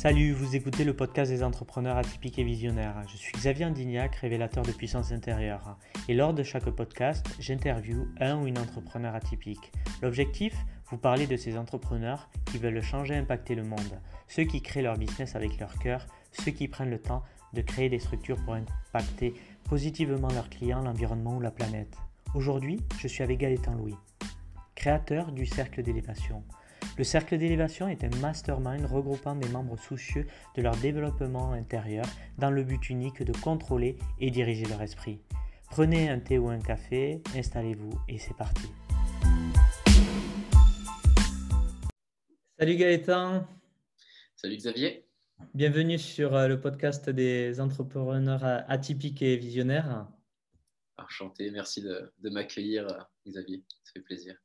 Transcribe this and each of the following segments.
Salut, vous écoutez le podcast des entrepreneurs atypiques et visionnaires. Je suis Xavier Andignac, révélateur de puissance intérieure. Et lors de chaque podcast, j'interviewe un ou une entrepreneur atypique. L'objectif Vous parler de ces entrepreneurs qui veulent changer et impacter le monde. Ceux qui créent leur business avec leur cœur, ceux qui prennent le temps de créer des structures pour impacter positivement leurs clients, l'environnement ou la planète. Aujourd'hui, je suis avec Gaëtan Louis, créateur du Cercle d'élévation. Le cercle d'élévation est un mastermind regroupant des membres soucieux de leur développement intérieur dans le but unique de contrôler et diriger leur esprit. Prenez un thé ou un café, installez-vous et c'est parti. Salut Gaëtan. Salut Xavier. Bienvenue sur euh, le podcast des entrepreneurs atypiques et visionnaires. Enchanté, merci de, de m'accueillir Xavier, ça fait plaisir.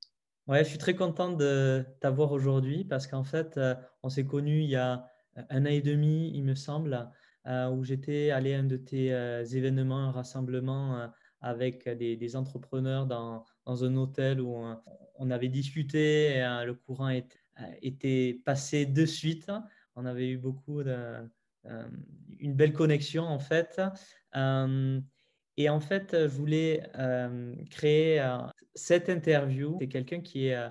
Ouais, je suis très content de t'avoir aujourd'hui parce qu'en fait, euh, on s'est connus il y a un an et demi, il me semble, euh, où j'étais allé à un de tes euh, événements, un rassemblement avec des, entrepreneurs dans, un hôtel où on, avait discuté le courant était, passé de suite. On avait eu beaucoup de, une belle connexion en fait. Et en fait, je voulais créer cette interview. C'est quelqu'un qui est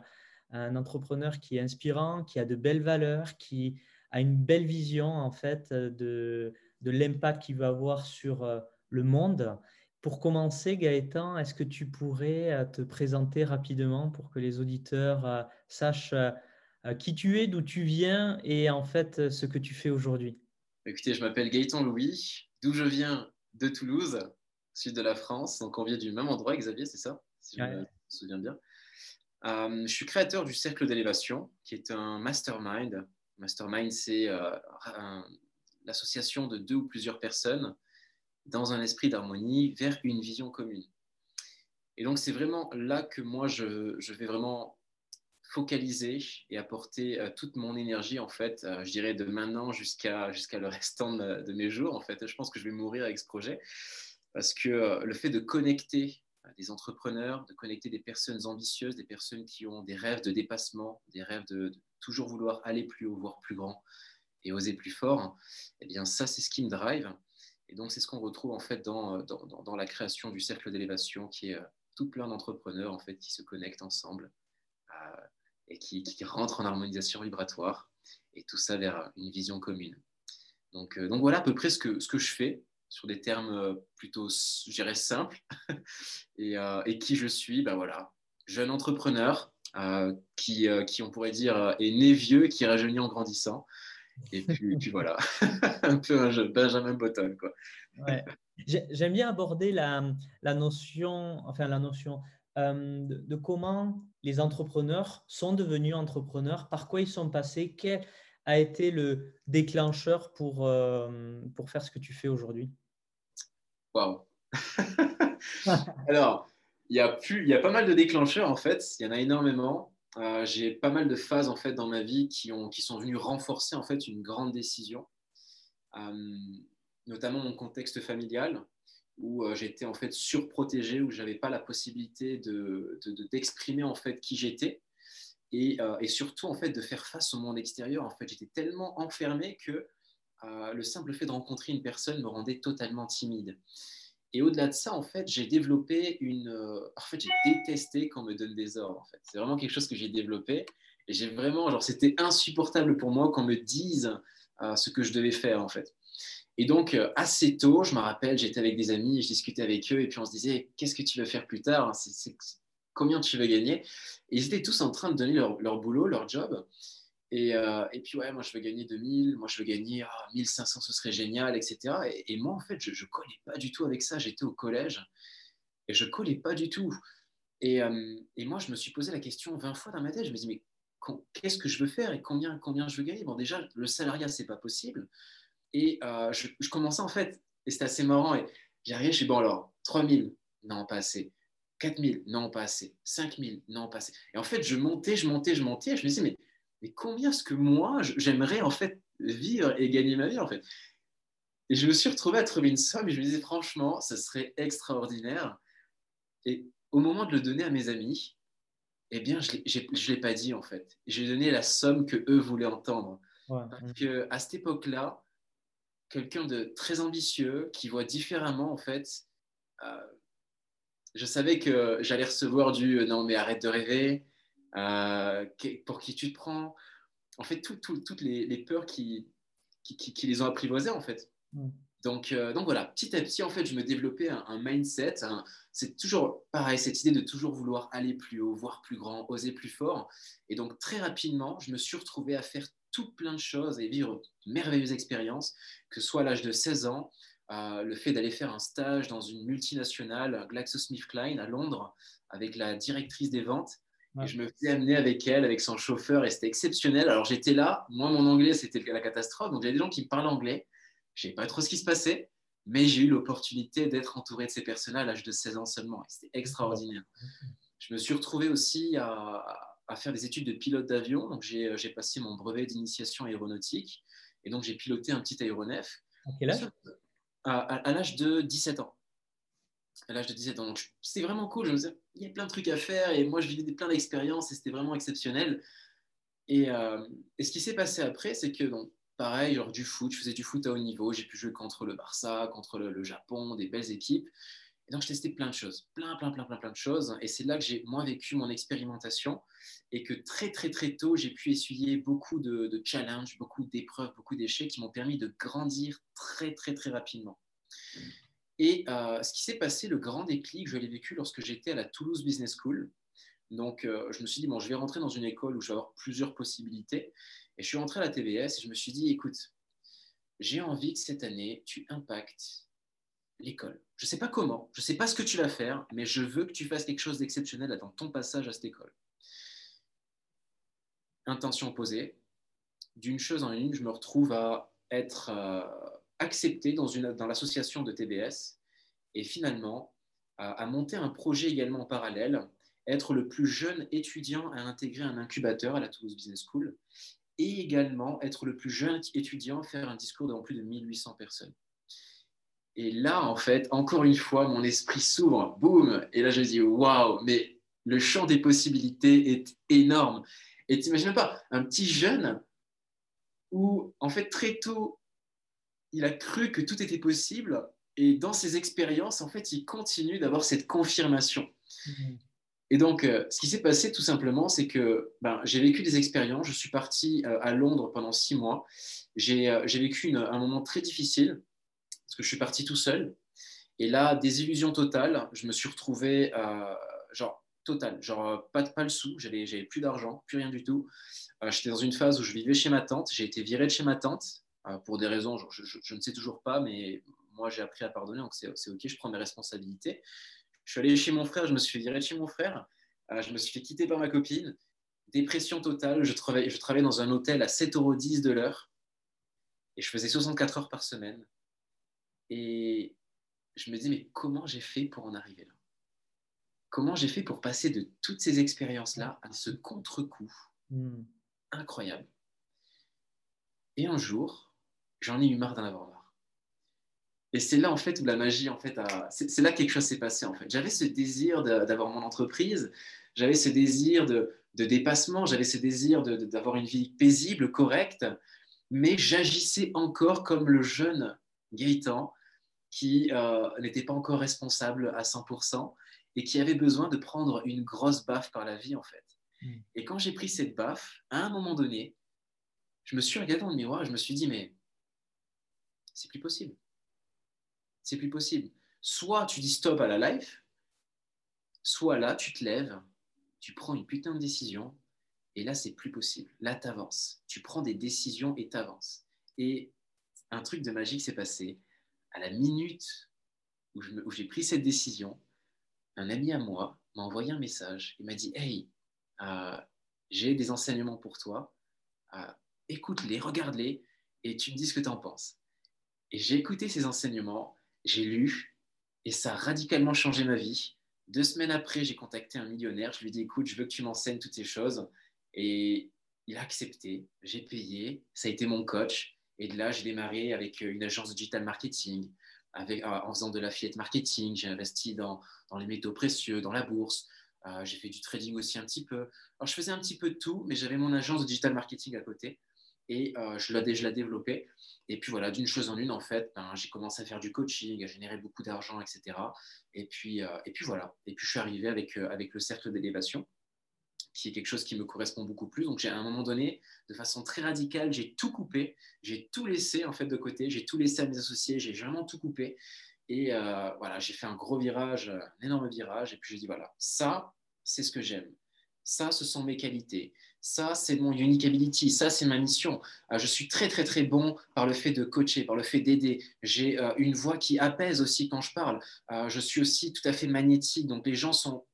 un entrepreneur qui est inspirant, qui a de belles valeurs, qui a une belle vision en fait de, de l'impact qu'il va avoir sur le monde. Pour commencer, Gaëtan, est-ce que tu pourrais te présenter rapidement pour que les auditeurs sachent qui tu es, d'où tu viens et en fait ce que tu fais aujourd'hui? Écoutez, je m'appelle Gaëtan Louis, d'où je viens de Toulouse sud de la France. Donc, on vient du même endroit, Xavier, c'est ça? Si je me souviens bien. Euh, je suis créateur du Cercle d'élévation, qui est un mastermind. Mastermind, c'est euh, l'association de deux ou plusieurs personnes dans un esprit d'harmonie vers une vision commune. Et donc, c'est vraiment là que moi, je, je vais vraiment focaliser et apporter euh, toute mon énergie, en fait, je dirais de maintenant jusqu'à jusqu'à le restant de, de, mes jours. En fait, je pense que je vais mourir avec ce projet parce que le fait de connecter des entrepreneurs, de connecter des personnes ambitieuses, des personnes qui ont des rêves de dépassement, des rêves de, toujours vouloir aller plus haut, voir plus grand et oser plus fort, eh bien ça c'est ce qui me drive. Et donc c'est ce qu'on retrouve en fait dans, dans, dans, la création du cercle d'élévation qui est euh, tout plein d'entrepreneurs en fait qui se connectent ensemble et qui, qui, rentrent en harmonisation vibratoire et tout ça vers une vision commune. Donc, donc voilà à peu près ce que, ce que je fais sur des termes euh, plutôt, je dirais, simples. Euh, et, qui je suis Ben voilà, jeune entrepreneur euh, qui, qui, on pourrait dire, est né vieux et qui rajeunit en grandissant. Et puis, voilà, un peu un jeu, Benjamin Button. Quoi. J'aime bien aborder la, la, notion, enfin la notion de, comment les entrepreneurs sont devenus entrepreneurs, par quoi ils sont passés, quel a été le déclencheur pour, pour faire ce que tu fais aujourd'hui? Alors, il y, a y a pas mal de déclencheurs en fait, il y en a énormément. Euh, j'ai pas mal de phases en fait dans ma vie qui, ont, qui sont venues renforcer en fait une grande décision, euh, notamment mon contexte familial où euh, j'étais en fait surprotégé, où j'avais pas la possibilité de, d'exprimer en fait qui j'étais et, et, surtout en fait de faire face au monde extérieur. En fait, j'étais tellement enfermé que le simple fait de rencontrer une personne me rendait totalement timide. Et au-delà de ça, en fait, j'ai développé une. Euh, en fait, j'ai détesté qu'on me donne des ordres. En fait, c'est vraiment quelque chose que j'ai développé. Et j'ai vraiment, genre, c'était insupportable pour moi qu'on me dise euh, ce que je devais faire, en fait. Et donc, euh, assez tôt, je me rappelle, j'étais avec des amis, je discutais avec eux, et puis on se disait, qu'est-ce que tu veux faire plus tard? C'est, Combien tu veux gagner Et ils étaient tous en train de donner leur boulot, leur job. Euh, et, puis, ouais, moi, je veux gagner 2000, moi, je veux gagner 1500, ce serait génial, etc. Et, moi, en fait, je ne collais pas du tout avec ça. J'étais au collège et je ne collais pas du tout. Euh, et, moi, je me suis posé la question 20 fois dans ma tête. Je me dis, mais qu'est-ce que je veux faire et combien, combien je veux gagner? Bon, déjà, le salariat, c'est pas possible. Et euh, je, commençais, en fait, et c'était assez marrant. Et j'arrivais, je suis bon, alors, 3000, non, pas assez. 4000, non, pas assez. 5000, non, pas assez. Et en fait, je montais, je montais, je montais. Et je me disais, mais mais combien est-ce que moi, j'aimerais en fait vivre et gagner ma vie en fait? Et je me suis retrouvé à trouver une somme et je me disais franchement, ce serait extraordinaire. Et au moment de le donner à mes amis, eh bien, je ne l'ai pas dit en fait. J'ai donné la somme que eux voulaient entendre. Parce que à cette époque-là, quelqu'un de très ambitieux qui voit différemment, en fait, euh, je savais que j'allais recevoir du non, mais arrête de rêver, euh, pour qui tu te prends. En fait, toutes les, peurs qui, qui, les ont apprivoisées, en fait. Mm. Donc, donc voilà, petit à petit, en fait, je me développais un, mindset. c'est toujours pareil, cette idée de toujours vouloir aller plus haut, voir plus grand, oser plus fort. Et donc, très rapidement, je me suis retrouvé à faire tout plein de choses et vivre de merveilleuses expériences, que ce soit à l'âge de 16 ans, euh, le fait d'aller faire un stage dans une multinationale, GlaxoSmithKline, à Londres, avec la directrice des ventes. Et je me faisais amener avec elle, avec son chauffeur, et c'était exceptionnel. Alors j'étais là, moi mon anglais c'était la catastrophe, donc il y a des gens qui me parlent anglais. Je ne savais pas trop ce qui se passait, mais j'ai eu l'opportunité d'être entouré de ces personnes à l'âge de 16 ans seulement. C'était extraordinaire. Je me suis retrouvé aussi à, à faire des études de pilote d'avion. Donc, j'ai euh, passé mon brevet d'initiation aéronautique et donc j'ai piloté un petit aéronef. À quel âge? À, l'âge de 17 ans. À l'âge de 17 ans. Donc, c'est vraiment cool. Je me disais, il y a plein de trucs à faire et moi, je vivais plein d'expériences et c'était vraiment exceptionnel. Et, euh, et ce qui s'est passé après, c'est que, donc, pareil, genre du foot, je faisais du foot à haut niveau. J'ai pu jouer contre le Barça, contre le, Japon, des belles équipes. Et donc, je testais plein de choses, plein, plein, plein, plein, plein de choses. Et c'est là que j'ai, moi, vécu mon expérimentation et que très, très, très tôt, j'ai pu essuyer beaucoup de, challenges, beaucoup d'épreuves, beaucoup d'échecs qui m'ont permis de grandir très, très, très rapidement. Et euh, ce qui s'est passé, le grand déclic, je l'ai vécu lorsque j'étais à la Toulouse Business School. Donc, euh, je me suis dit, bon, je vais rentrer dans une école où je vais avoir plusieurs possibilités. Et je suis rentré à la TBS et je me suis dit, écoute, j'ai envie que cette année, tu impactes l'école. Je ne sais pas comment, je ne sais pas ce que tu vas faire, mais je veux que tu fasses quelque chose d'exceptionnel dans ton passage à cette école. Intention posée. D'une chose en une, je me retrouve à être euh, accepté dans, dans l'association de TBS et finalement à, monter un projet également en parallèle, être le plus jeune étudiant à intégrer un incubateur à la Toulouse Business School et également être le plus jeune étudiant à faire un discours devant plus de 1800 personnes. Et là, en fait, encore une fois, mon esprit s'ouvre, boum, et là je dis waouh, mais le champ des possibilités est énorme. Et t'imagines pas, un petit jeune où, en fait, très tôt, il a cru que tout était possible, et dans ses expériences, en fait, il continue d'avoir cette confirmation. Mhm. Et donc, euh, ce qui s'est passé tout simplement, c'est que ben, j'ai vécu des expériences. Je suis parti euh, à Londres pendant six mois. J'ai euh, vécu un moment très difficile parce que je suis parti tout seul. Et là, désillusion totale, je me suis retrouvé, genre, total, genre, pas, pas le sou, j'avais, plus d'argent, plus rien du tout. J'étais dans une phase où je vivais chez ma tante, j'ai été viré de chez ma tante, pour des raisons, je, ne sais toujours pas, mais moi j'ai appris à pardonner, donc c'est, ok, je prends mes responsabilités. Je suis allé chez mon frère, je me suis fait virer de chez mon frère, je me suis fait quitter par ma copine, dépression totale, je travaillais, je travaillais dans un hôtel à 7,10 euros de l'heure, et je faisais 64 heures par semaine. Et je me dis, mais comment j'ai fait pour en arriver là? Comment j'ai fait pour passer de toutes ces expériences-là à ce contre-coup? Hmm. incroyable Et un jour, j'en ai eu marre d'en avoir marre. Et c'est là, en fait, où la magie, en fait, c'est là que quelque chose s'est passé, en fait. J'avais ce désir d'avoir mon entreprise, j'avais ce désir de, dépassement, j'avais ce désir d'avoir une vie paisible, correcte, mais j'agissais encore comme le jeune Gaëtan, qui euh, n'était pas encore responsable à 100% et qui avait besoin de prendre une grosse baffe par la vie, en fait. Hmm. Et quand j'ai pris cette baffe, à un moment donné, je me suis regardé dans le miroir et je me suis dit, mais c'est plus possible. C'est plus possible. Soit tu dis stop à la life, soit là, tu te lèves, tu prends une putain de décision, et là, c'est plus possible. Là, tu avances. Tu prends des décisions et tu avances. Et un truc de magique s'est passé. À la minute où j'ai pris cette décision, un ami à moi m'a envoyé un message. Il m'a dit Hey, euh, j'ai des enseignements pour toi. Euh, écoute-les, regarde-les et tu me dis ce que tu en penses. Et j'ai écouté ces enseignements, j'ai lu et ça a radicalement changé ma vie. Deux semaines après, j'ai contacté un millionnaire. Je lui ai dit Écoute, je veux que tu m'enseignes toutes ces choses. Et il a accepté. J'ai payé. Ça a été mon coach. Et de là, j'ai démarré avec une agence de digital marketing, avec, euh, en faisant de l'affiliate marketing. J'ai investi dans, dans, les métaux précieux, dans la bourse. Euh, j'ai fait du trading aussi un petit peu. Alors, je faisais un petit peu de tout, mais j'avais mon agence de digital marketing à côté. Et je l'ai je développé. Et puis voilà, d'une chose en une, en fait, ben, j'ai commencé à faire du coaching, à générer beaucoup d'argent, etc. Et puis, et puis voilà. Et puis je suis arrivé avec, avec le cercle d'élévation qui est quelque chose qui me correspond beaucoup plus. Donc, j'ai à un moment donné, de façon très radicale, j'ai tout coupé, j'ai tout laissé en fait de côté, j'ai tout laissé à mes associés, j'ai vraiment tout coupé. Et euh, voilà, j'ai fait un gros virage, un énorme virage. Et puis, j'ai dit voilà, ça, c'est ce que j'aime. Ça, ce sont mes qualités. Ça, c'est mon unique ability. Ça, c'est ma mission. Euh, je suis très, très, très bon par le fait de coacher, par le fait d'aider. J'ai euh, une voix qui apaise aussi quand je parle. je suis aussi tout à fait magnétique. Donc, les gens sont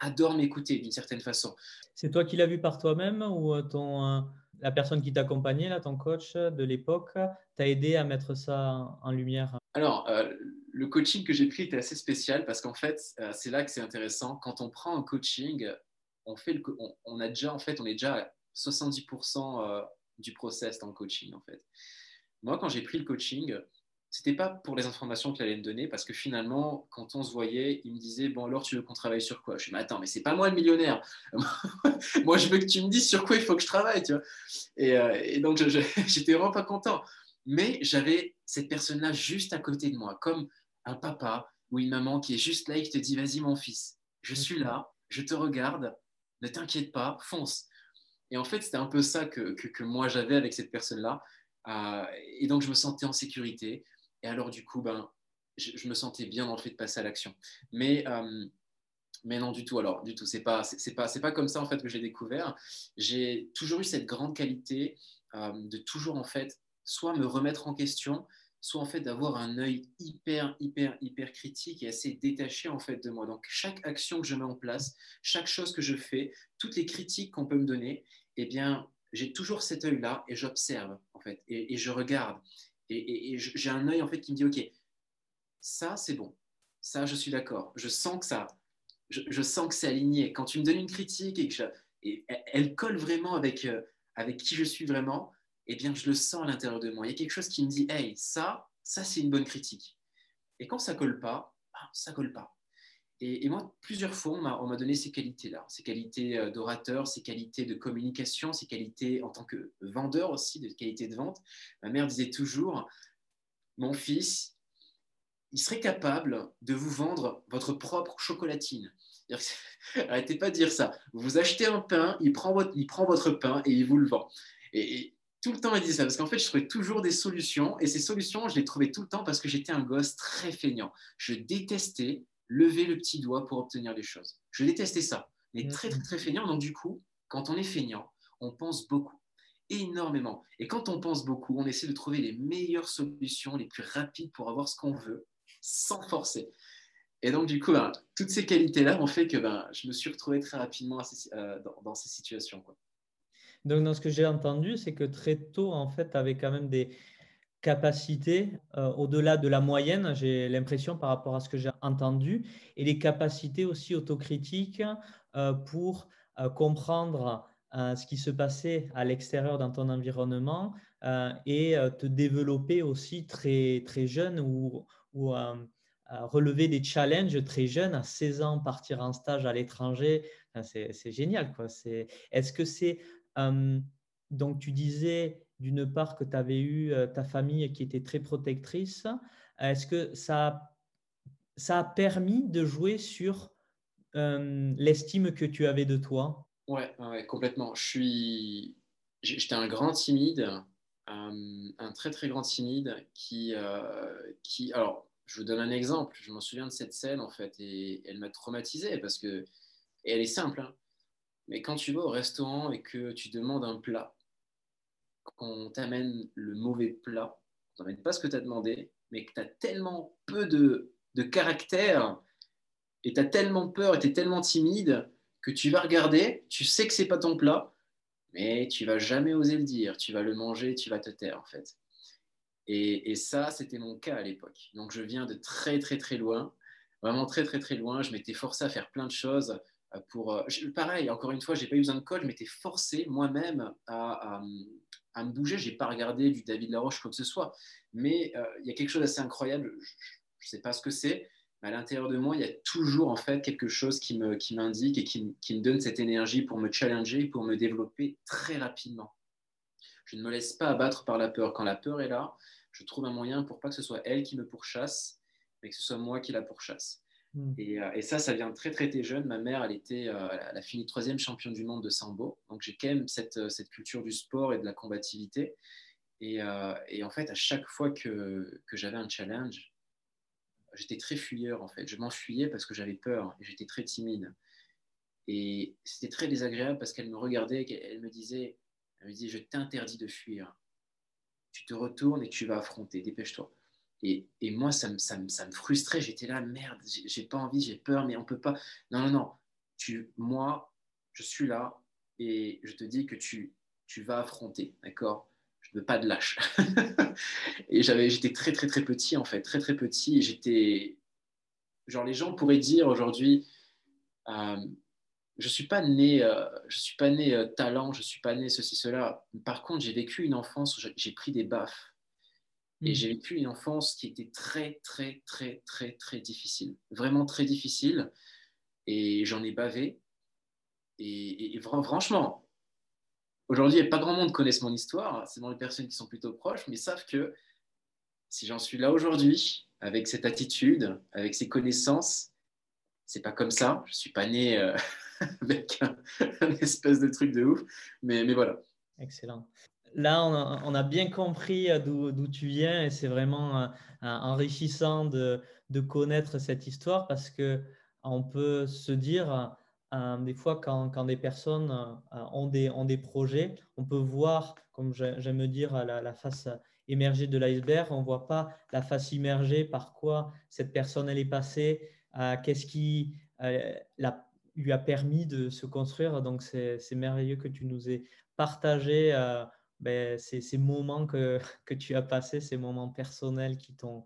adore m'écouter d'une certaine façon. C'est toi qui l'as vu par toi-même ou euh, ton, euh, la personne qui t'accompagnait, là, ton coach de l'époque, t'a aidé à mettre ça en lumière? Alors, euh, le coaching que j'ai pris était assez spécial parce qu'en fait, c'est là que c'est intéressant. Quand on prend un coaching, on, fait le, on, a déjà, en fait, on est déjà à 70% du process dans le coaching, en fait. Moi, quand j'ai pris le coaching, c'était pas pour les informations qu'il allait me donner, parce que finalement, quand on se voyait, il me disait Bon, alors tu veux qu'on travaille sur quoi? Je dis Mais attends, mais c'est pas moi le millionnaire. moi, je veux que tu me dises sur quoi il faut que je travaille. Tu vois et, euh, donc, j'étais vraiment pas content. Mais j'avais cette personne-là juste à côté de moi, comme un papa ou une maman qui est juste là et qui te dit Vas-y, mon fils, je suis là, je te regarde, ne t'inquiète pas, fonce. Et en fait, c'était un peu ça que, que, moi j'avais avec cette personne-là. Euh, et donc, je me sentais en sécurité. Et alors, du coup, ben, je, me sentais bien dans le fait de passer à l'action. Mais, euh, mais non, du tout. Alors, du tout. C'est pas, c'est pas, c'est pas comme ça en fait que j'ai découvert. J'ai toujours eu cette grande qualité euh, de toujours en fait, soit me remettre en question, soit en fait d'avoir un œil hyper, hyper, hyper critique et assez détaché en fait de moi. Donc, chaque action que je mets en place, chaque chose que je fais, toutes les critiques qu'on peut me donner, eh bien, j'ai toujours cet œil-là et j'observe en fait et, je regarde et, j'ai un œil en fait qui me dit ok, ça c'est bon, ça je suis d'accord, je sens que ça, je, sens que c'est aligné. Quand tu me donnes une critique et que et elle colle vraiment avec euh, avec qui je suis vraiment, eh bien je le sens à l'intérieur de moi. Il y a quelque chose qui me dit hey ça, ça c'est une bonne critique. Et quand ça colle pas, ah, ça colle pas. Et, moi, plusieurs fois, on m'a donné ces qualités-là, ces qualités euh, d'orateur, ces qualités de communication, ces qualités en tant que vendeur aussi, de qualité de vente. Ma mère disait toujours, mon fils, il serait capable de vous vendre votre propre chocolatine. Arrêtez pas de dire ça. Vous achetez un pain, il prend votre, il prend votre pain et il vous le vend. Et, tout le temps, il disait ça, parce qu'en fait, je trouvais toujours des solutions. Et ces solutions, je les trouvais tout le temps parce que j'étais un gosse très feignant. Je détestais lever le petit doigt pour obtenir les choses. Je détestais ça, mais mm. très, très, très feignant. Donc, du coup, quand on est feignant, on pense beaucoup, énormément. Et quand on pense beaucoup, on essaie de trouver les meilleures solutions, les plus rapides pour avoir ce qu'on veut, sans forcer. Et donc, du coup, ben, toutes ces qualités-là ont fait que ben, je me suis retrouvé très rapidement euh, dans, ces situations. Donc, dans ce que j'ai entendu, c'est que très tôt, en fait, tu avais quand même des, capacités euh, au-delà de la moyenne, j'ai l'impression par rapport à ce que j'ai entendu, et les capacités aussi autocritiques euh, pour euh, comprendre ce qui se passait à l'extérieur dans ton environnement et te développer aussi très, très jeune ou, relever des challenges très jeunes, à 16 ans, partir en stage à l'étranger, c'est génial. Est-ce que c'est... donc tu disais d'une part que tu avais eu euh, ta famille qui était très protectrice. Est-ce que ça, ça a permis de jouer sur euh, l'estime que tu avais de toi? Ouais, complètement. Je suis, j'étais un grand timide, euh, un très très grand timide qui, qui, alors, je vous donne un exemple. Je m'en souviens de cette scène en fait et elle m'a traumatisé parce que et elle est simple. Hein. Mais quand tu vas au restaurant et que tu demandes un plat qu'on t'amène le mauvais plat, qu'on t'amène pas ce que tu as demandé, mais que tu as tellement peu de, de caractère et tu as tellement peur et tu es tellement timide que tu vas regarder, tu sais que c'est pas ton plat, mais tu vas jamais oser le dire, tu vas le manger, tu vas te taire en fait. Et, et ça, c'était mon cas à l'époque. Donc je viens de très très très loin, vraiment très très très loin. Je m'étais forcé à faire plein de choses pour. Euh, pareil, encore une fois, j'ai pas eu besoin de code, je m'étais forcé moi-même à, me bouger. J'ai pas regardé du David Laroche quoi que ce soit, mais euh, il y a quelque chose d'assez incroyable. Je ne sais pas ce que c'est, mais à l'intérieur de moi, il y a toujours en fait quelque chose qui m'indique et qui, qui, me donne cette énergie pour me challenger, pour me développer très rapidement. Je ne me laisse pas abattre par la peur. Quand la peur est là, je trouve un moyen pour pas que ce soit elle qui me pourchasse, mais que ce soit moi qui la pourchasse. Hmm. Euh, et, ça, ça vient très très jeune. Ma mère, elle était, euh, elle a fini troisième championne du monde de sambo. Donc j'ai quand même cette, euh, cette, culture du sport et de la combativité. Et, et en fait, à chaque fois que, que j'avais un challenge, j'étais très fuyeur en fait. Je m'enfuyais parce que j'avais peur et j'étais très timide. Et c'était très désagréable parce qu'elle me regardait et elle me disait, elle me disait, je t'interdis de fuir. Tu te retournes et tu vas affronter. Dépêche-toi. Et, moi, ça me, frustrait. J'étais là, merde, j'ai pas envie, j'ai peur, mais on peut pas. Non, non, non. Tu, moi, je suis là et je te dis que tu, tu vas affronter, d'accord? Je ne veux pas de lâche. et j'avais, j'étais très, très, très petit, en fait, très, très petit. Et j'étais. Genre, les gens pourraient dire aujourd'hui. Euh, je suis pas né, euh, je suis pas né euh, talent, je suis pas né ceci cela. Par contre, j'ai vécu une enfance où j'ai pris des baffes et hmm. j'ai vécu une enfance qui était très, très, très, très, très difficile. Vraiment très difficile. Et j'en ai bavé. Et, franchement, aujourd'hui, pas grand monde connaisse mon histoire. C'est dans les personnes qui sont plutôt proches, mais savent que si j'en suis là aujourd'hui, avec cette attitude, avec ces connaissances, c'est pas comme ça. Je suis pas né euh, avec un, espèce de truc de ouf. Mais, mais voilà. Excellent. Là, on a, bien compris euh, d'où tu viens et c'est vraiment euh, enrichissant de, connaître cette histoire parce que on peut se dire, euh, des fois, quand, des personnes ont des, ont des projets, on peut voir, comme j'aime dire, la, la face émergée de l'iceberg. On ne voit pas la face immergée, par quoi cette personne elle est passée, qu'est-ce qui lui a permis de se construire. Donc, c'est merveilleux que tu nous aies partagé ben, ces, moments que, tu as passés, ces moments personnels qui t'ont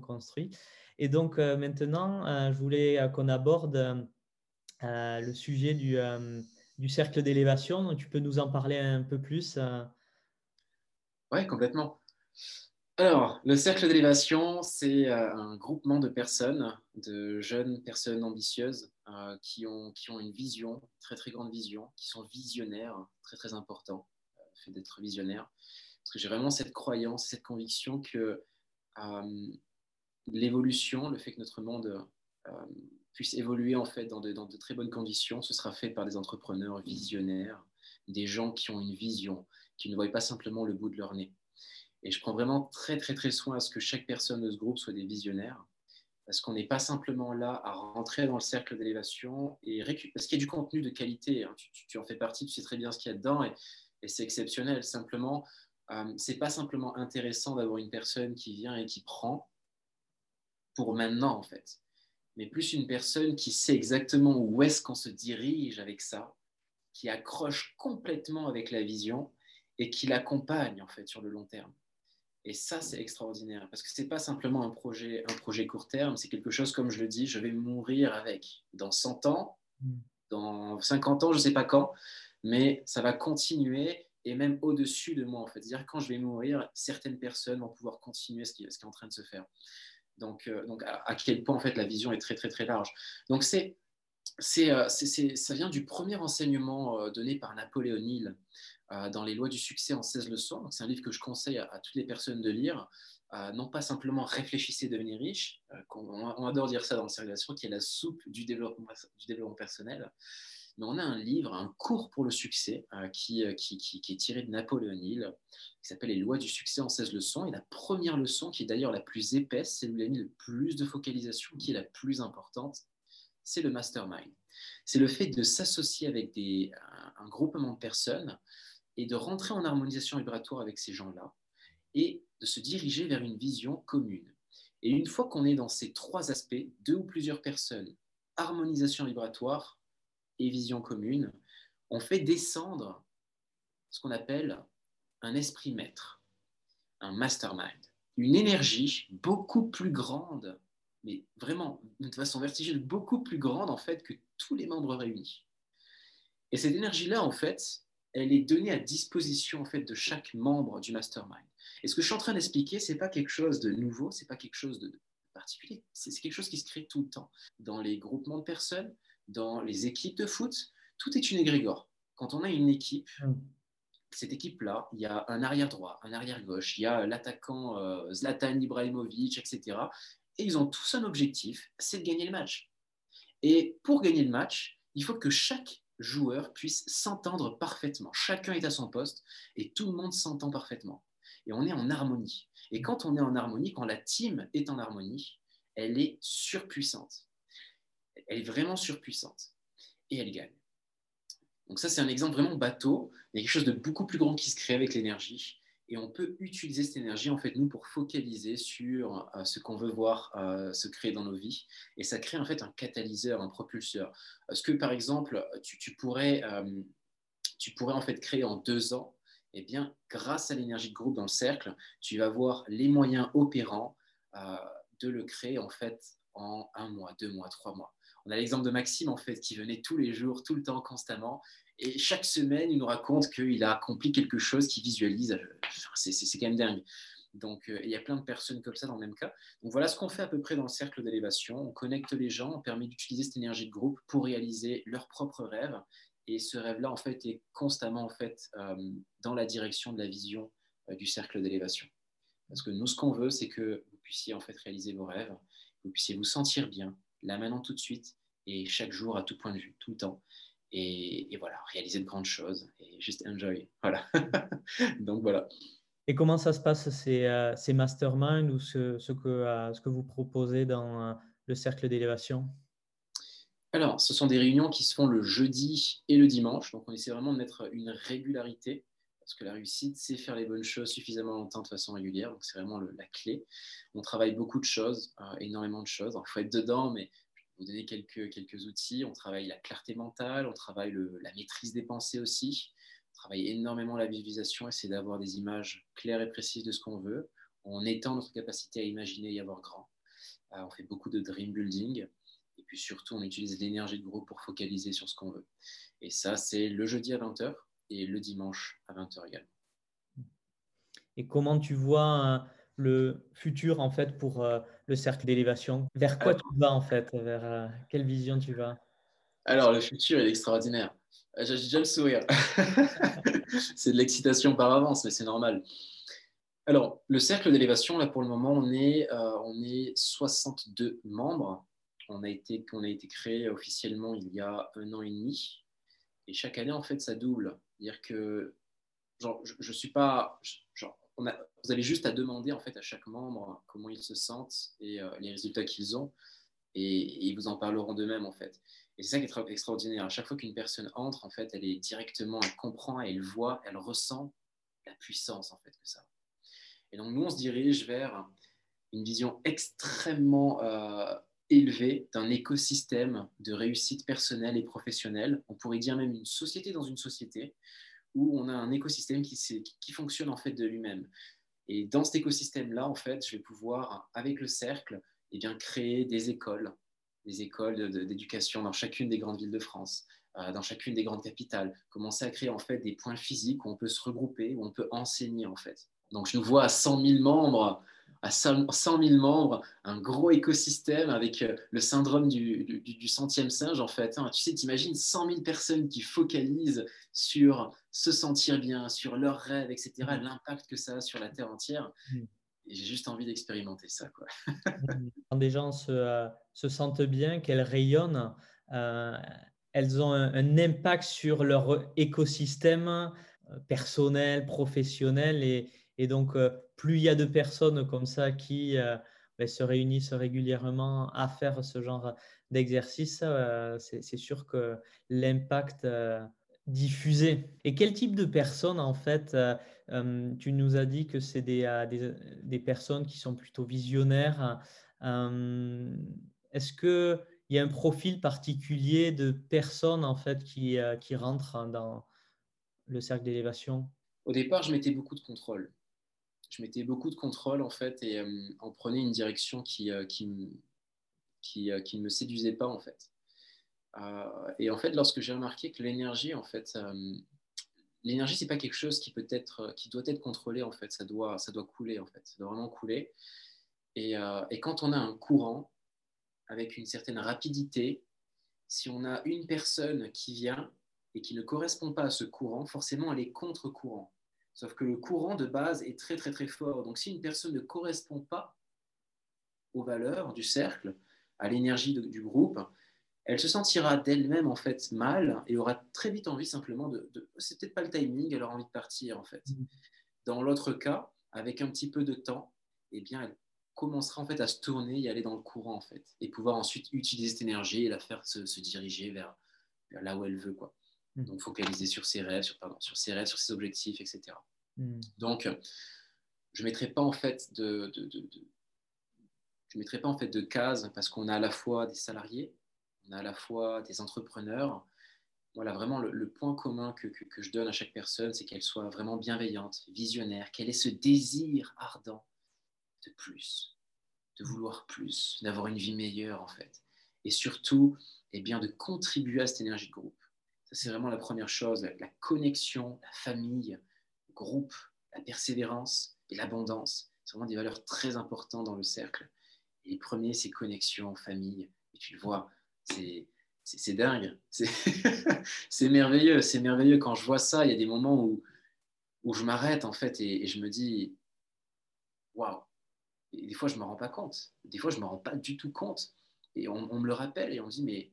construit. Et donc euh, maintenant, euh, je voulais euh, qu'on aborde le sujet du, cercle d'élévation. Tu peux nous en parler un peu plus Oui, complètement. Alors, le cercle d'élévation, c'est un groupement de personnes, de jeunes personnes ambitieuses qui, ont, qui ont une vision, très très grande vision, qui sont visionnaires, très très d'être visionnaire. Parce que j'ai vraiment cette croyance, cette conviction que euh, l'évolution, le fait que notre monde euh, puisse évoluer en fait dans de, très bonnes conditions, ce sera fait par des entrepreneurs visionnaires, des gens qui ont une vision, qui ne voient pas simplement le bout de leur nez. Et je prends vraiment très très très soin à ce que chaque personne de ce groupe soit des visionnaires, parce qu'on n'est pas simplement là à rentrer dans le cercle d'élévation et récupérer, parce qu'il y a du contenu de qualité, hein. tu, en fais partie, tu sais très bien ce qu'il y a dedans, et c'est exceptionnel. Simplement, euh, c'est pas simplement intéressant d'avoir une personne qui vient et qui prend pour maintenant en fait, mais plus une personne qui sait exactement où est-ce qu'on se dirige avec ça, qui accroche complètement avec la vision et qui l'accompagne en fait sur le long terme. Et ça, c'est extraordinaire parce que c'est pas simplement un projet, un projet court terme, c'est quelque chose, comme je le dis, je vais mourir avec. Dans 100 ans, mm. dans 50 ans, je ne sais pas quand, mais ça va continuer et même au-dessus de moi, en fait. C'est-à-dire quand je vais mourir, certaines personnes vont pouvoir continuer ce qui, est en train de se faire. Donc, euh, donc à, quel point, en fait, la vision est très, très, très large. Donc, c'est, c'est, euh, ça vient du premier enseignement euh, donné par Napoléon Hill dans Les lois du succès en 16 leçons. C'est un livre que je conseille à, toutes les personnes de lire. non pas simplement réfléchissez, devenir riche, on, adore dire ça dans la qui est la soupe du développement, du développement personnel mais on a un livre, un cours pour le succès, euh, qui, euh, qui, qui, est tiré de Napoléon Hill, qui s'appelle Les lois du succès en 16 leçons. Et la première leçon, qui est d'ailleurs la plus épaisse, c'est où il a mis le plus de focalisation, qui est la plus importante, c'est le mastermind. C'est le fait de s'associer avec des, un, un groupement de personnes et de rentrer en harmonisation vibratoire avec ces gens-là et de se diriger vers une vision commune. Et une fois qu'on est dans ces trois aspects, deux ou plusieurs personnes, harmonisation vibratoire, et vision commune, on fait descendre ce qu'on appelle un esprit maître, un mastermind, une énergie beaucoup plus grande, mais vraiment de façon vertigineuse, beaucoup plus grande en fait que tous les membres réunis. Et cette énergie-là, en fait, elle est donnée à disposition en fait de chaque membre du mastermind. Et ce que je suis en train d'expliquer, c'est pas quelque chose de nouveau, c'est pas quelque chose de particulier, c'est quelque chose qui se crée tout le temps dans les groupements de personnes, dans les équipes de foot, tout est une égrégore. Quand on a une équipe, mm. cette équipe-là, il y a un arrière droit, un arrière gauche, il y a l'attaquant euh, Zlatan Ibrahimovic, etc. Et ils ont tous un objectif, c'est de gagner le match. Et pour gagner le match, il faut que chaque joueur puisse s'entendre parfaitement. Chacun est à son poste et tout le monde s'entend parfaitement. Et on est en harmonie. Et quand on est en harmonie, quand la team est en harmonie, elle est surpuissante. Elle est vraiment surpuissante. Et elle gagne. Donc ça, c'est un exemple vraiment bateau. Il y a quelque chose de beaucoup plus grand qui se crée avec l'énergie. Et on peut utiliser cette énergie, en fait, nous, pour focaliser sur euh, ce qu'on veut voir euh, se créer dans nos vies. Et ça crée, en fait, un catalyseur, un propulseur. Ce que, par exemple, tu, pourrais, euh, tu pourrais, en fait, créer en deux ans, eh bien, grâce à l'énergie de groupe dans le cercle, tu vas voir les moyens opérants de le créer, en fait, en un mois, deux mois, trois mois. On a l'exemple de Maxime, en fait, qui venait tous les jours, tout le temps, constamment. Et chaque semaine, il nous raconte qu'il a accompli quelque chose qu'il visualise. C'est quand même dingue. Donc, euh, il y a plein de personnes comme ça dans le même cas. Donc, voilà ce qu'on fait à peu près dans le cercle d'élévation. On connecte les gens, on permet d'utiliser cette énergie de groupe pour réaliser leurs propres rêves. Et ce rêve-là, en fait, est constamment en fait, euh, dans la direction de la vision euh, du cercle d'élévation. Parce que nous, ce qu'on veut, c'est que vous puissiez en fait réaliser vos rêves, que vous puissiez vous sentir bien, là maintenant tout de suite, et chaque jour à tout point de vue, tout le temps et, voilà, réaliser de grandes choses et juste enjoy. Voilà. Donc voilà. Et comment ça se passe ces, euh, ces masterminds ou ce, ce, que, euh, ce que vous proposez dans euh, le cercle d'élévation? Alors, ce sont des réunions qui se font le jeudi et le dimanche. Donc, on essaie vraiment de mettre une régularité parce que la réussite, c'est faire les bonnes choses suffisamment longtemps de façon régulière. Donc, c'est vraiment la clé. On travaille beaucoup de choses, énormément de choses. Il faut être dedans, mais vous donner quelques, outils. On travaille la clarté mentale, on travaille la maîtrise des pensées aussi. On travaille énormément la visualisation, essayer d'avoir des images claires et précises de ce qu'on veut. On étend notre capacité à imaginer et à voir grand. Euh, on fait beaucoup de dream building. Et puis surtout, on utilise l'énergie de groupe pour focaliser sur ce qu'on veut. Et ça, c'est le jeudi à 20h et le dimanche à 20h également. Et comment tu vois le futur en fait pour euh, le cercle d'élévation? Vers quoi tu vas en fait? Vers euh, quelle vision tu vas? Alors le futur est extraordinaire. Euh, j'ai déjà le sourire. c'est de l'excitation par avance, mais c'est normal. Alors le cercle d'élévation, là pour le moment, on est, on est 62 membres. On a, été, on a été créé officiellement il y a un an et demi. Et chaque année, en fait, ça double. C'est-à-dire que genre, je ne suis pas. Genre, vous avez juste à demander en fait à chaque membre comment ils se sentent et euh, les résultats qu'ils ont, et, ils vous en parleront d'eux-mêmes en fait. Et c'est ça qui est extraordinaire. À chaque fois qu'une personne entre, en fait, elle est directement, elle comprend, elle voit, elle ressent la puissance en fait que ça. Et donc nous, on se dirige vers une vision extrêmement euh, élevée d'un écosystème de réussite personnelle et professionnelle. On pourrait dire même une société dans une société où on a un écosystème qui, qui fonctionne en fait de lui-même. Et dans cet écosystème-là, en fait, je vais pouvoir, avec le cercle, eh bien, créer des écoles, des écoles d'éducation dans chacune des grandes villes de France, euh, dans chacune des grandes capitales, commencer à créer en fait des points physiques où on peut se regrouper, où on peut enseigner en fait. Donc je nous vois à 100 000 membres à 100 000 membres, un gros écosystème avec euh, le syndrome du, centième singe, en fait. Hein. Tu sais, t'imagines 100 000 personnes qui focalisent sur se sentir bien, sur leurs rêves, etc., mm. l'impact que ça a sur la Terre entière. Mm. Et j'ai juste envie d'expérimenter ça. Quoi. Mm. Quand des gens se, euh, se sentent bien, qu'elles rayonnent, euh, elles ont un, impact sur leur écosystème personnel, professionnel et, et donc, euh, plus il y a de personnes comme ça qui euh, ben, se réunissent régulièrement à faire ce genre d'exercice, euh, c'est sûr que l'impact diffusé. Et quel type de personnes, en fait, tu nous as dit que c'est des, des, personnes qui sont plutôt visionnaires. Est-ce qu'il y a un profil particulier de personnes, en fait, qui, qui rentrent dans le cercle d'élévation? Au départ, je mettais beaucoup de contrôle je mettais beaucoup de contrôle en fait et euh, on prenait une direction qui, euh, qui, qui, euh, qui, ne me séduisait pas en fait. et en fait, lorsque j'ai remarqué que l'énergie, en fait, l'énergie c'est pas quelque chose qui peut être, qui doit être contrôlé en fait, ça doit, ça doit couler en fait, ça doit vraiment couler. Et, et quand on a un courant avec une certaine rapidité, si on a une personne qui vient et qui ne correspond pas à ce courant, forcément, elle est contre-courant. Sauf que le courant de base est très, très, très fort. Donc, si une personne ne correspond pas aux valeurs du cercle, à l'énergie du groupe, elle se sentira d'elle-même en fait mal et aura très vite envie simplement de, de c'est peut-être pas le timing, elle aura envie de partir en fait. Mm. Dans l'autre cas, avec un petit peu de temps, eh bien elle commencera en fait à se tourner et aller dans le courant en fait et pouvoir ensuite utiliser cette énergie et la faire se, diriger vers, là où elle veut quoi. Mm. Donc focaliser sur ses rêves, sur, pardon, sur ses rêves, sur ses objectifs, etc. Mm. Donc je mettrai pas en fait de, de, de je mettrai pas en fait de cases parce qu'on a à la fois des salariés on a à la fois des entrepreneurs. Voilà, vraiment, le, point commun que, je donne à chaque personne, c'est qu'elle soit vraiment bienveillante, visionnaire, qu'elle ait ce désir ardent de plus, de vouloir plus, d'avoir une vie meilleure, en fait. Et surtout, eh bien, de contribuer à cette énergie de groupe. C'est vraiment la première chose, la, connexion, la famille, le groupe, la persévérance et l'abondance. C'est vraiment des valeurs très importantes dans le cercle. Et les premiers, c'est connexion, famille. Et tu le vois, c'est dingue. C'est merveilleux. C'est merveilleux. Quand je vois ça, il y a des moments où, où je m'arrête en fait et, je me dis waouh. Des fois, je ne me rends pas compte. Des fois, je ne me rends pas du tout compte. Et on, me le rappelle et on me dit mais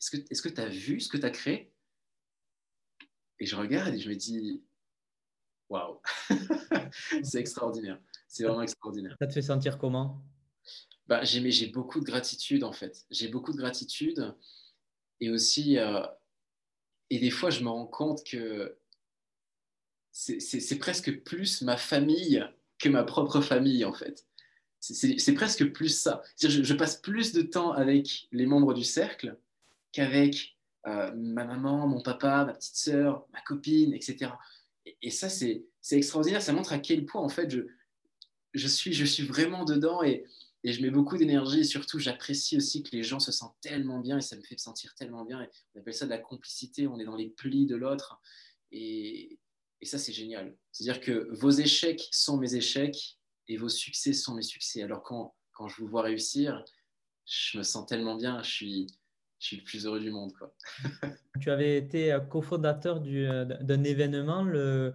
est-ce que tu as vu ce que tu as créé? Et je regarde et je me dis waouh. c'est extraordinaire. C'est vraiment extraordinaire. Ça te fait sentir comment? Bah, j'ai beaucoup de gratitude en fait. J'ai beaucoup de gratitude et aussi, euh, et des fois, je me rends compte que c'est presque plus ma famille que ma propre famille en fait. C'est presque plus ça. Je, je, passe plus de temps avec les membres du cercle qu'avec euh, ma maman, mon papa, ma petite sœur, ma copine, etc. Et, ça, c'est extraordinaire. Ça montre à quel point en fait je, suis, vraiment dedans et, je mets beaucoup d'énergie et surtout j'apprécie aussi que les gens se sentent tellement bien et ça me fait sentir tellement bien. On appelle ça de la complicité, on est dans les plis de l'autre et, et, ça c'est génial. C'est-à-dire que vos échecs sont mes échecs et vos succès sont mes succès. Alors quand, quand je vous vois réussir, je me sens tellement bien, je suis, je suis le plus heureux du monde. Quoi. tu avais été cofondateur euh, d'un événement, le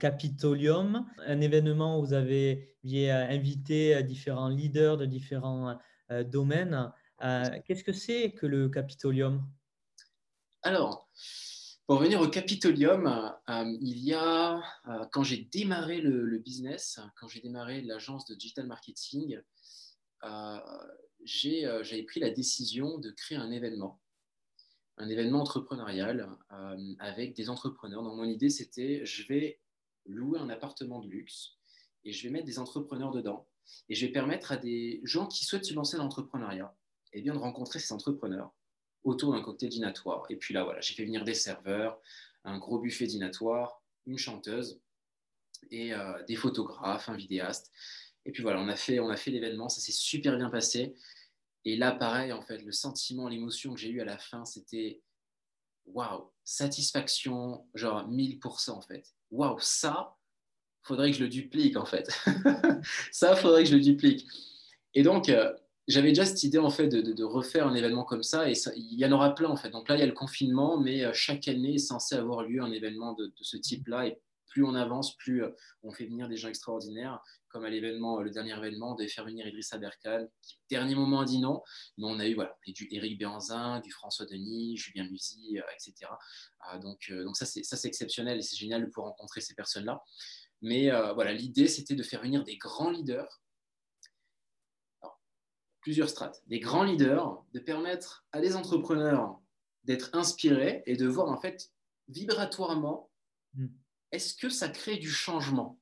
Capitolium, un événement où vous avez invité euh, différents leaders de différents euh, domaines. Euh, qu'est-ce que c'est que le Capitolium? Alors, pour revenir au Capitolium, il y a, quand j'ai démarré le, business, quand j'ai démarré l'agence de digital marketing, j'avais pris la décision de créer un événement un événement entrepreneurial avec des entrepreneurs. Donc, mon idée, c'était je vais louer un appartement de luxe et je vais mettre des entrepreneurs dedans et je vais permettre à des gens qui souhaitent se lancer dans l'entrepreneuriat eh de rencontrer ces entrepreneurs autour d'un cocktail dînatoire. Et puis là, voilà, j'ai fait venir des serveurs, un gros buffet dînatoire, une chanteuse et euh, des photographes, un vidéaste. Et puis voilà, on a fait, on a fait l'événement, ça s'est super bien passé. Et là, pareil, en fait, le sentiment, l'émotion que j'ai eu à la fin, c'était waouh, satisfaction, genre 1000% en fait waouh, ça, faudrait que je le duplique en fait. ça, faudrait que je le duplique. Et donc, euh, j'avais déjà cette idée en fait de, refaire un événement comme ça, et il y en aura plein en fait. Donc là, il y a le confinement, mais euh, chaque année est censé avoir lieu un événement de, ce type-là, plus on avance, plus euh, on fait venir des gens extraordinaires, comme à l'événement, le dernier événement, devait faire venir Idrissa Berkane, qui dernier moment a dit non, mais on a eu voilà, du Eric Béanzin, du François Denis, Julien Musi, etc. Ah, donc, donc ça, c'est exceptionnel et c'est génial de pouvoir rencontrer ces personnes-là. Mais voilà, l'idée, c'était de faire venir des grands leaders plusieurs strates, des grands leaders, de permettre à des entrepreneurs d'être inspirés et de voir en fait vibratoirement mm est-ce que ça crée du changement?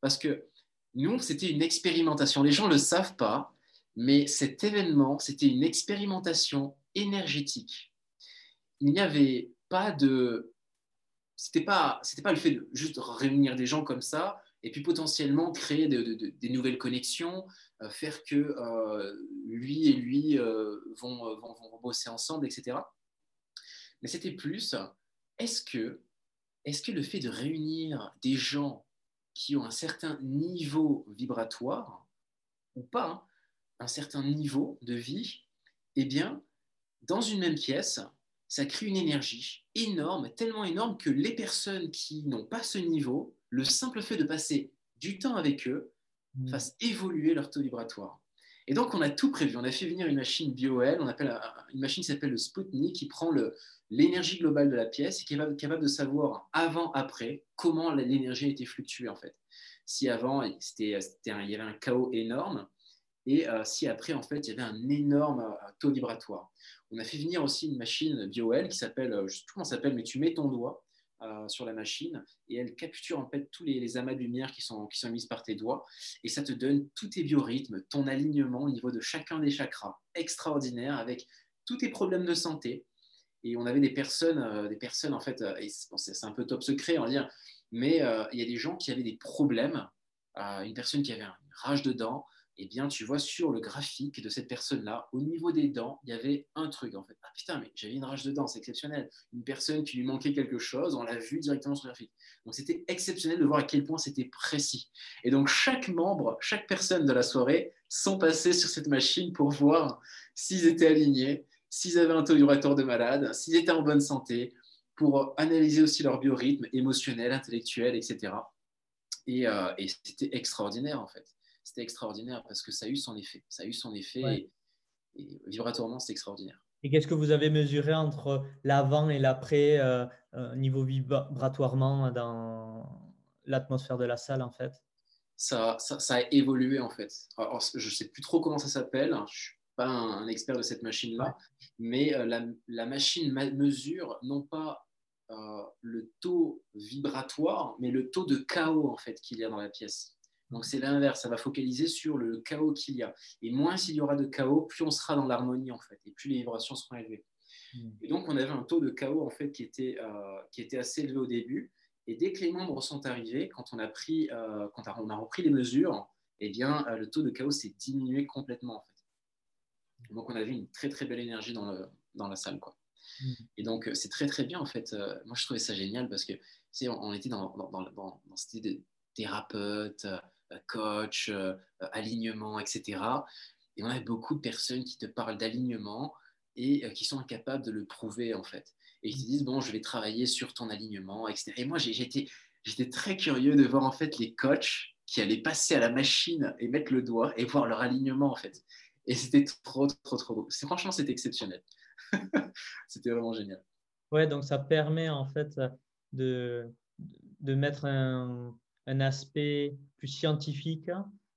Parce que nous, c'était une expérimentation. Les gens ne le savent pas, mais cet événement, c'était une expérimentation énergétique. Il n'y avait pas de... C'était pas, c'était pas le fait de juste réunir des gens comme ça et puis potentiellement créer des nouvelles connexions, euh, faire que euh, lui et lui euh, vont, vont bosser ensemble, etc. Mais c'était plus, est-ce que est-ce que le fait de réunir des gens qui ont un certain niveau vibratoire, ou pas, hein, un certain niveau de vie, eh bien, dans une même pièce, ça crée une énergie énorme, tellement énorme que les personnes qui n'ont pas ce niveau, le simple fait de passer du temps avec eux, mmh. fasse évoluer leur taux vibratoire. Et donc, on a tout prévu. On a fait venir une machine BioL, on appelle une machine qui s'appelle le Sputnik, qui prend l'énergie globale de la pièce et qui est capable de savoir avant, après, comment l'énergie a été fluctuée en fait. Si avant, il y avait un chaos énorme, et euh, si après, en fait, il y avait un énorme euh, taux vibratoire. On a fait venir aussi une machine BioL qui s'appelle, euh, je ne sais plus comment s'appelle, mais tu mets ton doigt sur la machine et elle capture en fait tous les, amas de lumière qui sont, qui sont mis par tes doigts et ça te donne tous tes biorhythmes, ton alignement au niveau de chacun des chakras. Extraordinaire avec tous tes problèmes de santé. Et on avait des personnes, des personnes en fait, c'est un peu top secret, va dire, mais il y a des gens qui avaient des problèmes. une personne qui avait une rage de dents, eh bien, tu vois sur le graphique de cette personne-là, au niveau des dents, il y avait un truc en fait. Ah putain, mais j'avais une rage de dents, c'est exceptionnel. Une personne qui lui manquait quelque chose, on l'a vu directement sur le graphique. Donc c'était exceptionnel de voir à quel point c'était précis. Et donc chaque membre, chaque personne de la soirée sont passés sur cette machine pour voir s'ils étaient alignés, s'ils avaient un taux vibratoire de malade, s'ils étaient en bonne santé, pour analyser aussi leur biorhythme émotionnel, intellectuel, etc. Et, euh, et c'était extraordinaire en fait c'était extraordinaire parce que ça a eu son effet. Ça a eu son effet et, vibratoirement, c'est extraordinaire. Et qu'est-ce que vous avez mesuré entre l'avant et l'après, euh, euh, niveau vibratoirement dans l'atmosphère de la salle en fait? Ça, ça, a évolué en fait. je ne sais plus trop comment ça s'appelle, je ne suis pas un, expert de cette machine-là, mais euh, la, la, machine mesure non pas le taux vibratoire, mais le taux de chaos en fait qu'il y a dans la pièce. Donc c'est l'inverse, ça va focaliser sur le chaos qu'il y a. Et moins s'il y aura de chaos, plus on sera dans l'harmonie en fait, et plus les vibrations seront élevées. Hmm. Et donc on avait un taux de chaos en fait qui était, euh, qui était assez élevé au début. Et dès que les membres sont arrivés, quand on a pris, euh, quand on a repris les mesures, eh bien euh, le taux de chaos s'est diminué complètement en fait. Donc on avait une très très belle énergie dans, le, dans la salle quoi. Hmm. Et donc c'est très très bien en fait. moi je trouvais ça génial parce que on, on était dans, dans, dans, cette idée de thérapeute, coach, euh, euh, alignement, etc. Et on a beaucoup de personnes qui te parlent d'alignement et qui sont incapables de le prouver en fait. Et ils te disent, bon, je vais travailler sur ton alignement, etc. Et moi, j'étais très curieux de voir en fait les coachs qui allaient passer à la machine et mettre le doigt et voir leur alignement en fait. Et c'était trop, trop, trop beau. Franchement, c'était exceptionnel. c'était vraiment génial. Ouais, donc ça permet en fait de, de mettre un, un aspect plus scientifique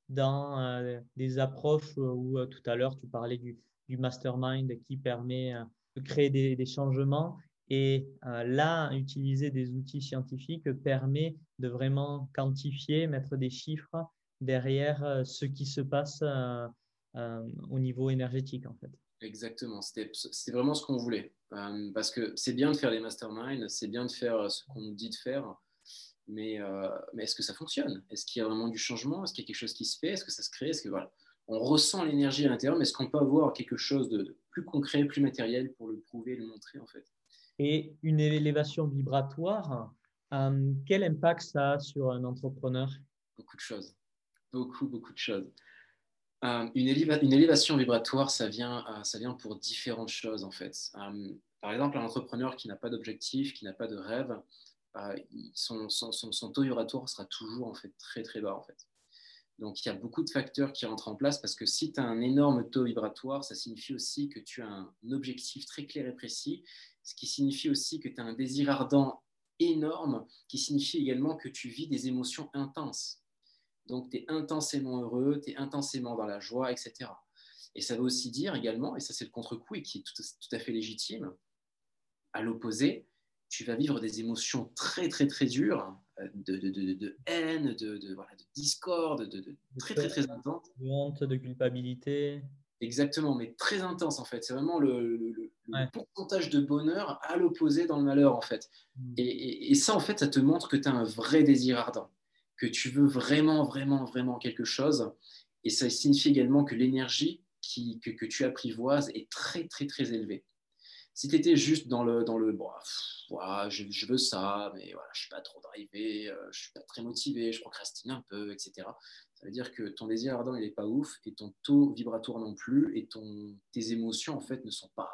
dans euh, des approches où euh, tout à l'heure tu parlais du, mastermind qui permet euh, de créer des, changements. Et là, utiliser des outils scientifiques permet de vraiment quantifier, mettre des chiffres derrière ce qui se passe au niveau énergétique en fait. Exactement, c'était vraiment ce qu'on voulait. parce que c'est bien de faire des masterminds, c'est bien de faire ce qu'on nous dit de faire, mais, euh, mais est-ce que ça fonctionne? Est-ce qu'il y a vraiment du changement? Est-ce qu'il y a quelque chose qui se fait? Est-ce que ça se crée? Est-ce que voilà, on ressent l'énergie à l'intérieur, mais est-ce qu'on peut avoir quelque chose de, plus concret, plus matériel pour le prouver, le montrer en fait? Et une élévation vibratoire, euh, quel impact ça a sur un entrepreneur? Beaucoup de choses, beaucoup beaucoup de choses. Euh, une, une, élévation vibratoire, ça vient, ça vient pour différentes choses en fait. par exemple, un entrepreneur qui n'a pas d'objectif, qui n'a pas de rêve, euh, son, taux vibratoire sera toujours en fait très très bas en fait. Donc il y a beaucoup de facteurs qui rentrent en place parce que si tu as un énorme taux vibratoire, ça signifie aussi que tu as un objectif très clair et précis, ce qui signifie aussi que tu as un désir ardent énorme, qui signifie également que tu vis des émotions intenses. Donc tu es intensément heureux, tu es intensément dans la joie, etc. Et ça veut aussi dire également, et ça c'est le contre-coup et qui est tout à fait légitime, à l'opposé, tu vas vivre des émotions très, très, très dures, euh, de, de, de, de haine, de, voilà, de discorde, de, très, très, très intenses. De honte, de culpabilité. Exactement, mais très intense en fait. C'est vraiment le, le, pourcentage de bonheur à l'opposé dans le malheur en fait. Mm. Et, et, ça en fait, ça te montre que tu as un vrai désir ardent, que tu veux vraiment, vraiment, vraiment quelque chose. Et ça signifie également que l'énergie que, que tu apprivoises est très, très, très élevée. Si tu étais juste dans le, dans le je, veux ça, mais voilà, je ne suis pas trop drivé, euh, je ne suis pas très motivé, je procrastine un peu, etc. Ça veut dire que ton désir ardent, il n'est pas ouf, et ton taux vibratoire non plus, et ton, tes émotions, en fait, ne sont pas.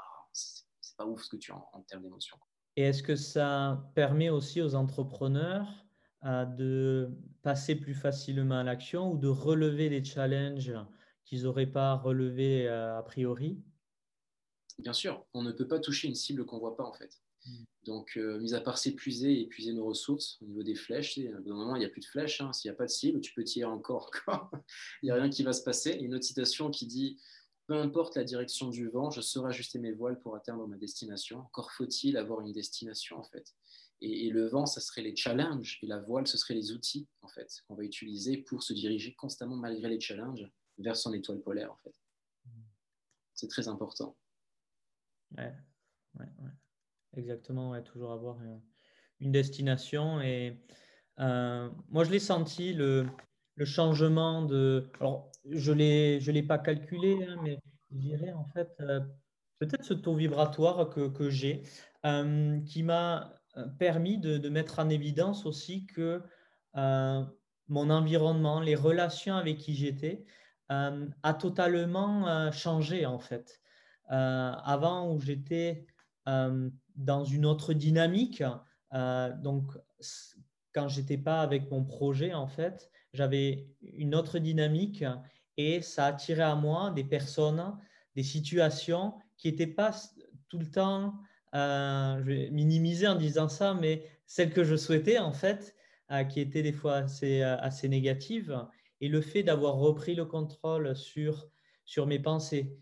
pas ouf ce que tu as en, termes d'émotion. Et est-ce que ça permet aussi aux entrepreneurs euh, de passer plus facilement à l'action ou de relever des challenges qu'ils n'auraient pas relevés euh, a priori? Bien sûr, on ne peut pas toucher une cible qu'on ne voit pas en fait. Mm. Donc, euh, mis à part s'épuiser et épuiser nos ressources au niveau des flèches, moment il n'y a plus de flèches. Hein. S'il n'y a pas de cible, tu peux tirer encore. il n'y a rien qui va se passer. Une autre citation qui dit Peu importe la direction du vent, je saurai ajuster mes voiles pour atteindre ma destination. Encore faut-il avoir une destination en fait. Et, le vent, ça serait les challenges. Et la voile, ce serait les outils en fait qu'on va utiliser pour se diriger constamment malgré les challenges vers son étoile polaire en fait. Mm. C'est très important. Ouais, ouais, ouais. Exactement, toujours avoir une destination. Et euh, moi, je l'ai senti, le, changement de. Alors, je ne l'ai pas calculé, hein, mais je dirais en fait, euh, peut-être ce taux vibratoire que, que j'ai, euh, qui m'a permis de, mettre en évidence aussi que mon environnement, les relations avec qui j'étais, a totalement changé en fait. Avant où j'étais dans une autre dynamique. Euh, donc, quand j'étais pas avec mon projet, en fait, j'avais une autre dynamique et ça attirait à moi des personnes, des situations qui n'étaient pas tout le temps, euh, je vais minimiser en disant ça, mais celles que je souhaitais, en fait, euh, qui étaient des fois assez, assez négatives. Et le fait d'avoir repris le contrôle sur, sur mes pensées,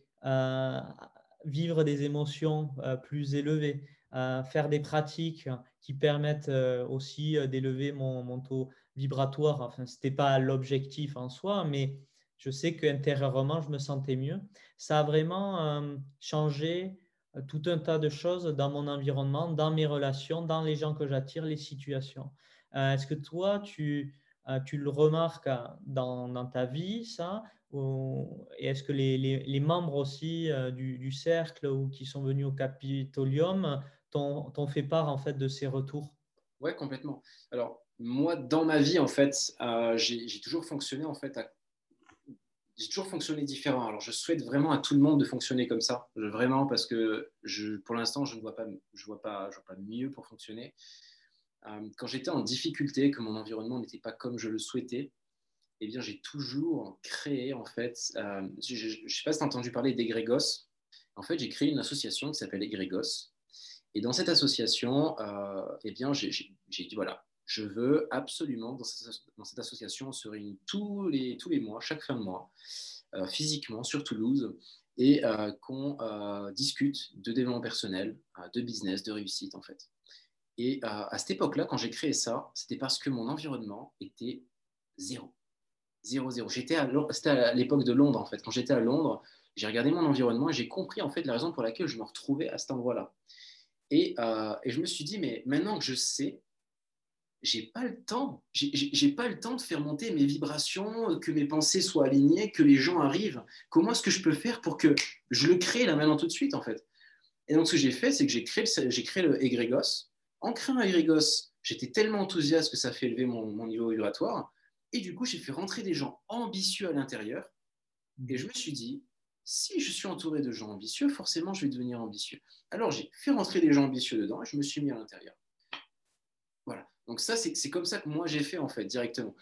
vivre des émotions plus élevées, faire des pratiques qui permettent euh, aussi euh, d'élever mon, taux vibratoire. Enfin, ce n'était pas l'objectif en soi, mais je sais qu'intérieurement, je me sentais mieux. Ça a vraiment euh, changé tout un tas de choses dans mon environnement, dans mes relations, dans les gens que j'attire, les situations. Est-ce que toi, tu, tu le remarques dans, dans ta vie, ça et est-ce que les, membres aussi du, du, cercle ou qui sont venus au Capitolium t'ont fait part en fait de ces retours? Ouais, complètement. Alors moi, dans ma vie, en fait, euh, j'ai toujours fonctionné en fait j'ai toujours fonctionné différent. Alors, je souhaite vraiment à tout le monde de fonctionner comme ça, vraiment, parce que je, pour l'instant, je ne vois pas, je vois pas, je vois pas mieux pour fonctionner. Euh, quand j'étais en difficulté, que mon environnement n'était pas comme je le souhaitais, eh bien, j'ai toujours créé, en fait, euh, je ne sais pas si tu as entendu parler d'Egrégos. En fait, j'ai créé une association qui s'appelle Egrégos, et dans cette association, euh, eh bien, j'ai dit voilà, je veux absolument, dans cette, association, on se réunit tous les, tous les mois, chaque fin de mois, euh, physiquement sur Toulouse, et qu'on discute de développement personnel, de business, de réussite en fait. Et à cette époque-là, quand j'ai créé ça, c'était parce que mon environnement était zéro. Zéro, zéro. C'était à l'époque de Londres en fait. Quand j'étais à Londres, j'ai regardé mon environnement et j'ai compris en fait la raison pour laquelle je me retrouvais à cet endroit-là. Euh, et, je me suis dit, mais maintenant que je sais, j'ai pas le temps. J'ai pas le temps de faire monter mes vibrations, que mes pensées soient alignées, que les gens arrivent. Comment est-ce que je peux faire pour que je le crée là maintenant tout de suite en fait? Et donc ce que j'ai fait, c'est que j'ai créé, le égrégos. En créant un égrégos, j'étais tellement enthousiaste que ça fait élever mon, mon niveau vibratoire. Et du coup, j'ai fait rentrer des gens ambitieux à l'intérieur. Et je me suis dit, si je suis entouré de gens ambitieux, forcément, je vais devenir ambitieux. Alors, j'ai fait rentrer des gens ambitieux dedans et je me suis mis à l'intérieur. Voilà. Donc ça, c'est comme ça que moi, j'ai fait, en fait, directement.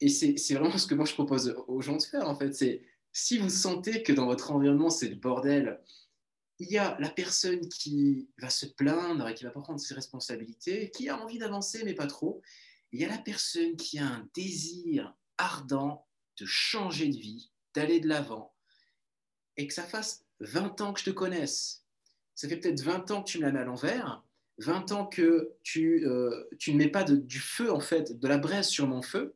Et c'est vraiment ce que moi, je propose aux gens de faire, en fait. C'est si vous sentez que dans votre environnement, c'est le bordel, il y a la personne qui va se plaindre et qui va pas prendre ses responsabilités, qui a envie d'avancer, mais pas trop. Il y a la personne qui a un désir ardent de changer de vie, d'aller de l'avant, et que ça fasse 20 ans que je te connaisse, ça fait peut-être 20 ans que tu me la mets à l'envers, 20 ans que tu, euh, tu ne mets pas du feu, en fait, de la braise sur mon feu,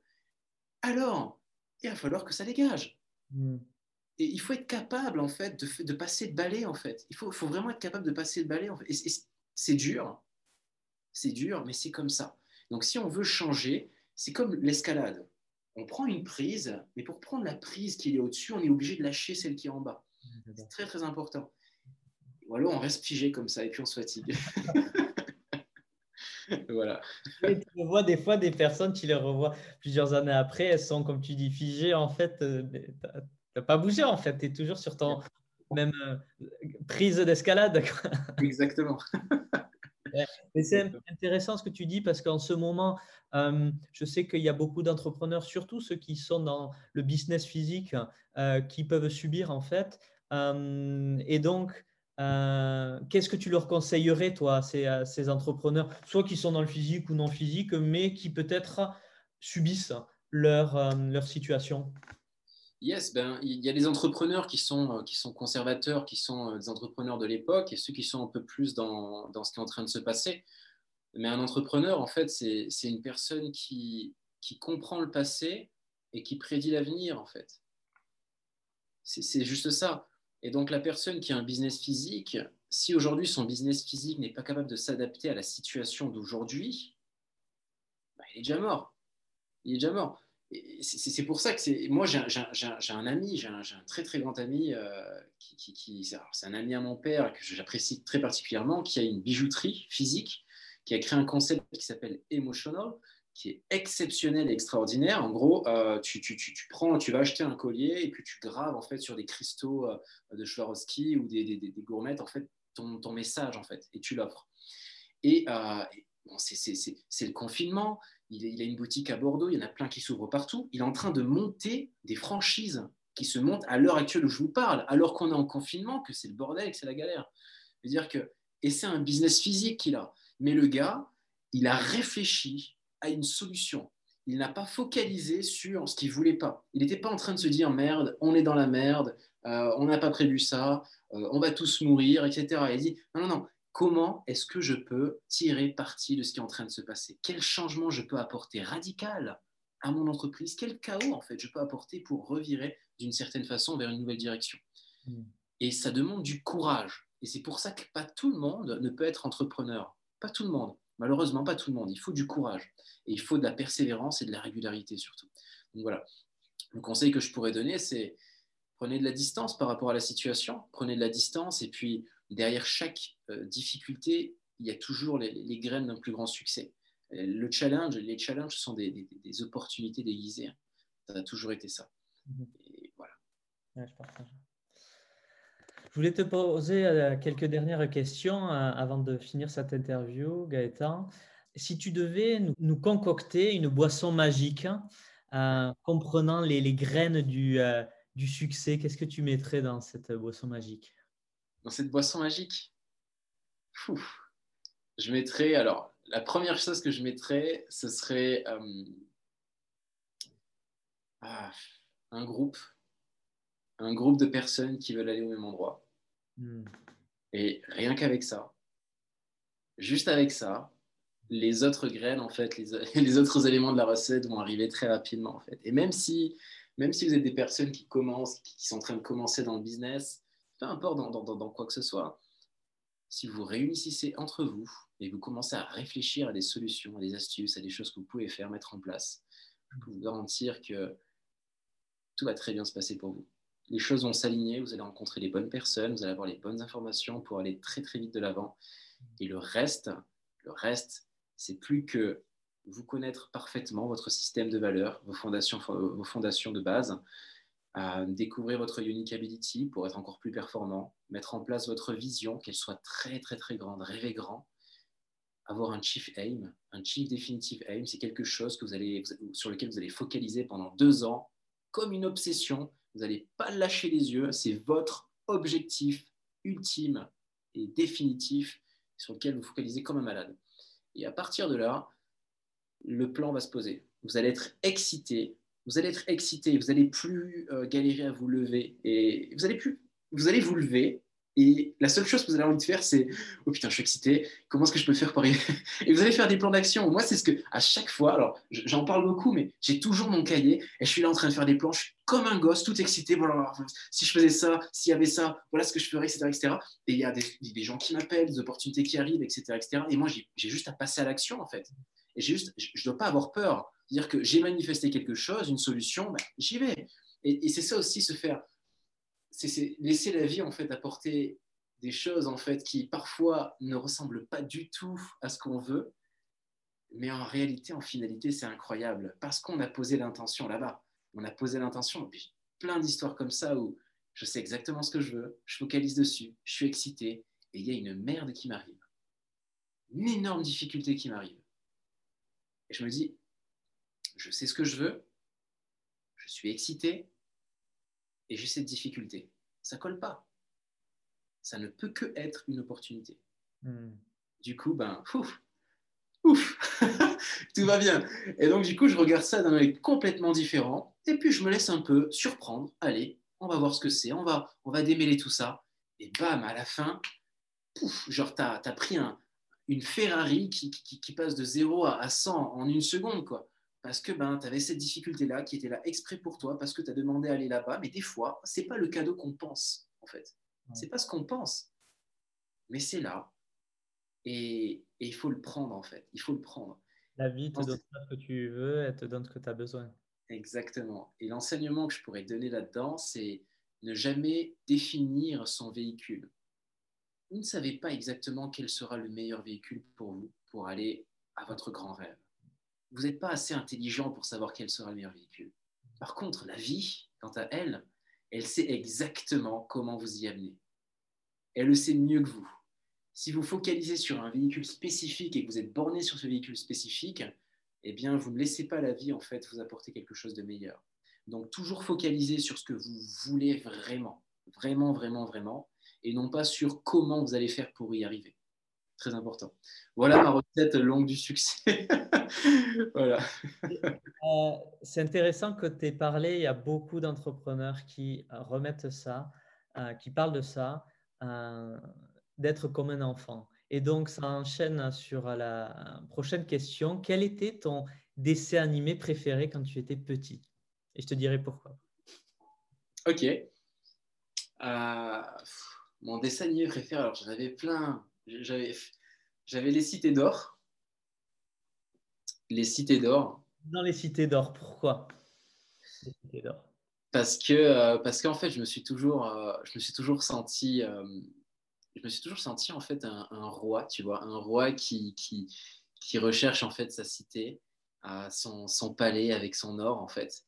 alors il va falloir que ça dégage. Hmm. Et il faut être capable, en fait, de, de passer le balai, en fait. Il faut, faut, vraiment être capable de passer le balai. En fait. c'est dur, c'est dur, mais c'est comme ça. Donc si on veut changer, c'est comme l'escalade. On prend une prise, mais pour prendre la prise qui est au-dessus, on est obligé de lâcher celle qui est en bas. C'est très très important. Ou alors on reste figé comme ça et puis on se fatigue. voilà. tu vois des fois des personnes, tu les revois plusieurs années après, elles sont, comme tu dis, figées. En fait, euh, tu n'as pas bougé, en fait. Tu es toujours sur ton, même euh, prise d'escalade. Exactement. c'est intéressant ce que tu dis parce qu'en ce moment, euh, je sais qu'il y a beaucoup d'entrepreneurs, surtout ceux qui sont dans le business physique, euh, qui peuvent subir en fait. et donc, qu'est-ce que tu leur conseillerais, toi, ces, ces entrepreneurs, soit qui sont dans le physique ou non physique, mais qui peut-être subissent leur, leur situation? Yes, ben, il y a des entrepreneurs qui sont, euh, qui sont conservateurs, qui sont euh, des entrepreneurs de l'époque, et ceux qui sont un peu plus dans, dans, ce qui est en train de se passer. Mais un entrepreneur, en fait, c'est une personne qui, qui comprend le passé et qui prédit l'avenir, en fait. C'est juste ça. Et donc, la personne qui a un business physique, si aujourd'hui son business physique n'est pas capable de s'adapter à la situation d'aujourd'hui, ben, il est déjà mort. Il est déjà mort c'est pour ça que. Moi, j'ai un ami, j'ai un, très très grand ami, euh, qui, c'est un ami à mon père que j'apprécie très particulièrement, qui a une bijouterie physique, qui a créé un concept qui s'appelle Emotional, qui est exceptionnel et extraordinaire. En gros, euh, tu, prends, tu vas acheter un collier et puis tu graves en fait sur des cristaux euh, de Swarovski ou des, des, gourmettes en fait ton, message en fait et tu l'offres. Et, c'est le confinement il, a une boutique à Bordeaux, il y en a plein qui s'ouvrent partout. Il est en train de monter des franchises qui se montent à l'heure actuelle où je vous parle, alors qu'on est en confinement, que c'est le bordel, que c'est la galère. dire que, et c'est un business physique qu'il a. Mais le gars, il a réfléchi à une solution. Il n'a pas focalisé sur ce qu'il voulait pas. Il n'était pas en train de se dire merde, on est dans la merde, euh, on n'a pas prévu ça, euh, on va tous mourir, etc. Il dit non, non, non, comment est-ce que je peux tirer parti de ce qui est en train de se passer? Quel changement je peux apporter radical à mon entreprise? Quel chaos en fait je peux apporter pour revirer d'une certaine façon vers une nouvelle direction? Hmm. Et ça demande du courage. Et c'est pour ça que pas tout le monde ne peut être entrepreneur. Pas tout le monde. Malheureusement, pas tout le monde. Il faut du courage. Et il faut de la persévérance et de la régularité surtout. Donc voilà. Le conseil que je pourrais donner, c'est prenez de la distance par rapport à la situation. Prenez de la distance et puis derrière chaque euh, difficulté, il y a toujours les, graines d'un plus grand succès. Euh, le challenge, les challenges sont des, opportunités déguisées. Ça a toujours été ça. Mhm. Et voilà. je, je voulais te poser euh, quelques dernières questions avant de finir cette interview, Gaëtan. Si tu devais nous, concocter une boisson magique comprenant les, graines du, du succès, qu'est-ce que tu mettrais dans cette boisson magique? Dans cette boisson magique Je mettrais, alors, la première chose que je mettrais, ce serait euh, ah, un groupe, un groupe de personnes qui veulent aller au même endroit. Hmm. Et rien qu'avec ça, juste avec ça, les autres graines, en fait, les, les, autres éléments de la recette vont arriver très rapidement, en fait. Et même si, même si vous êtes des personnes qui commencent, qui sont en train de commencer dans le business, peu importe dans, quoi que ce soit, si vous réunissez entre vous et vous commencez à réfléchir à des solutions, à des astuces, à des choses que vous pouvez faire, mettre en place, je peux vous garantir que tout va très bien se passer pour vous. Les choses vont s'aligner, vous allez rencontrer les bonnes personnes, vous allez avoir les bonnes informations pour aller très très vite de l'avant. Et le reste, le reste, c'est plus que vous connaître parfaitement votre système de valeurs, vos fondations, vos fondations de base, découvrir votre unique ability pour être encore plus performant, mettre en place votre vision, qu'elle soit très très très grande, rêver grand, avoir un chief aim, un chief definitive aim, c'est quelque chose que vous allez, sur lequel vous allez focaliser pendant deux ans comme une obsession. Vous n'allez pas lâcher les yeux, c'est votre objectif ultime et définitif sur lequel vous focalisez comme un malade. Et à partir de là, le plan va se poser. Vous allez être excité, vous allez être excité, vous n'allez plus euh, galérer à vous lever et vous allez plus, vous allez vous lever et la seule chose que vous allez envie de faire, c'est oh putain, je suis excité, comment est-ce que je peux faire pour y... Et vous allez faire des plans d'action. Moi, c'est ce que à chaque fois, alors j'en parle beaucoup, mais j'ai toujours mon cahier et je suis là en train de faire des plans. Je suis comme un gosse, tout excité. Voilà, si je faisais ça, s'il y avait ça, voilà ce que je ferais, etc., etc. Et il y a des, des gens qui m'appellent, des opportunités qui arrivent, etc., etc. Et moi, j'ai juste à passer à l'action en fait. Et juste, je ne dois pas avoir peur. C'est-à-dire que j'ai manifesté quelque chose, une solution, ben, j'y vais. Et, c'est ça aussi, se faire, c'est laisser la vie en fait apporter des choses en fait qui parfois ne ressemblent pas du tout à ce qu'on veut, mais en réalité, en finalité, c'est incroyable parce qu'on a posé l'intention là-bas. On a posé l'intention. Et puis plein d'histoires comme ça où je sais exactement ce que je veux, je focalise dessus, je suis excité, et il y a une merde qui m'arrive. Une énorme difficulté qui m'arrive. Et je me dis, je sais ce que je veux, je suis excité, et j'ai cette difficulté. Ça colle pas. Ça ne peut que être une opportunité. Hmm. Du coup, ben, ouf, ouf, tout va bien. Et donc, du coup, je regarde ça d'un œil complètement différent, et puis je me laisse un peu surprendre. Allez, on va voir ce que c'est, on va, on va démêler tout ça. Et bam, à la fin, pouf, genre, tu as, pris un, une Ferrari qui, qui, passe de 0 à 100 en une seconde, quoi. Parce que ben, tu avais cette difficulté-là qui était là exprès pour toi, parce que tu as demandé à aller là-bas. Mais des fois, c'est pas le cadeau qu'on pense, en fait. C'est pas ce qu'on pense. Mais c'est là. Et, et il faut le prendre, en fait. Il faut le prendre. La vie te donne ce que tu veux, elle te donne ce que tu as besoin. Exactement. Et l'enseignement que je pourrais donner là-dedans, c'est ne jamais définir son véhicule. Vous ne savez pas exactement quel sera le meilleur véhicule pour vous pour aller à votre grand rêve. Vous n'êtes pas assez intelligent pour savoir quel sera le meilleur véhicule. Par contre, la vie, quant à elle, elle sait exactement comment vous y amener. Elle le sait mieux que vous. Si vous focalisez sur un véhicule spécifique et que vous êtes borné sur ce véhicule spécifique, eh bien, vous ne laissez pas la vie en fait vous apporter quelque chose de meilleur. Donc, toujours focaliser sur ce que vous voulez vraiment, vraiment, vraiment, vraiment, et non pas sur comment vous allez faire pour y arriver. Très important. Voilà ma recette longue du succès. voilà. Euh, c'est intéressant que tu aies parlé. Il y a beaucoup d'entrepreneurs qui remettent ça, euh, qui parlent de ça, euh, d'être comme un enfant. Et donc, ça enchaîne sur la prochaine question. Quel était ton dessin animé préféré quand tu étais petit? Et je te dirai pourquoi. Ok. Euh, mon dessin animé préféré, alors j'en avais plein. J'avais, j'avais les cités d'or. Les cités d'or. Dans les cités d'or, pourquoi? Les cités d'or. Parce que euh, parce qu'en fait, je me suis toujours, euh, je me suis toujours senti je me suis toujours senti en fait un, roi, tu vois, un roi qui, qui, qui, recherche en fait sa cité, son, son, palais avec son or en fait.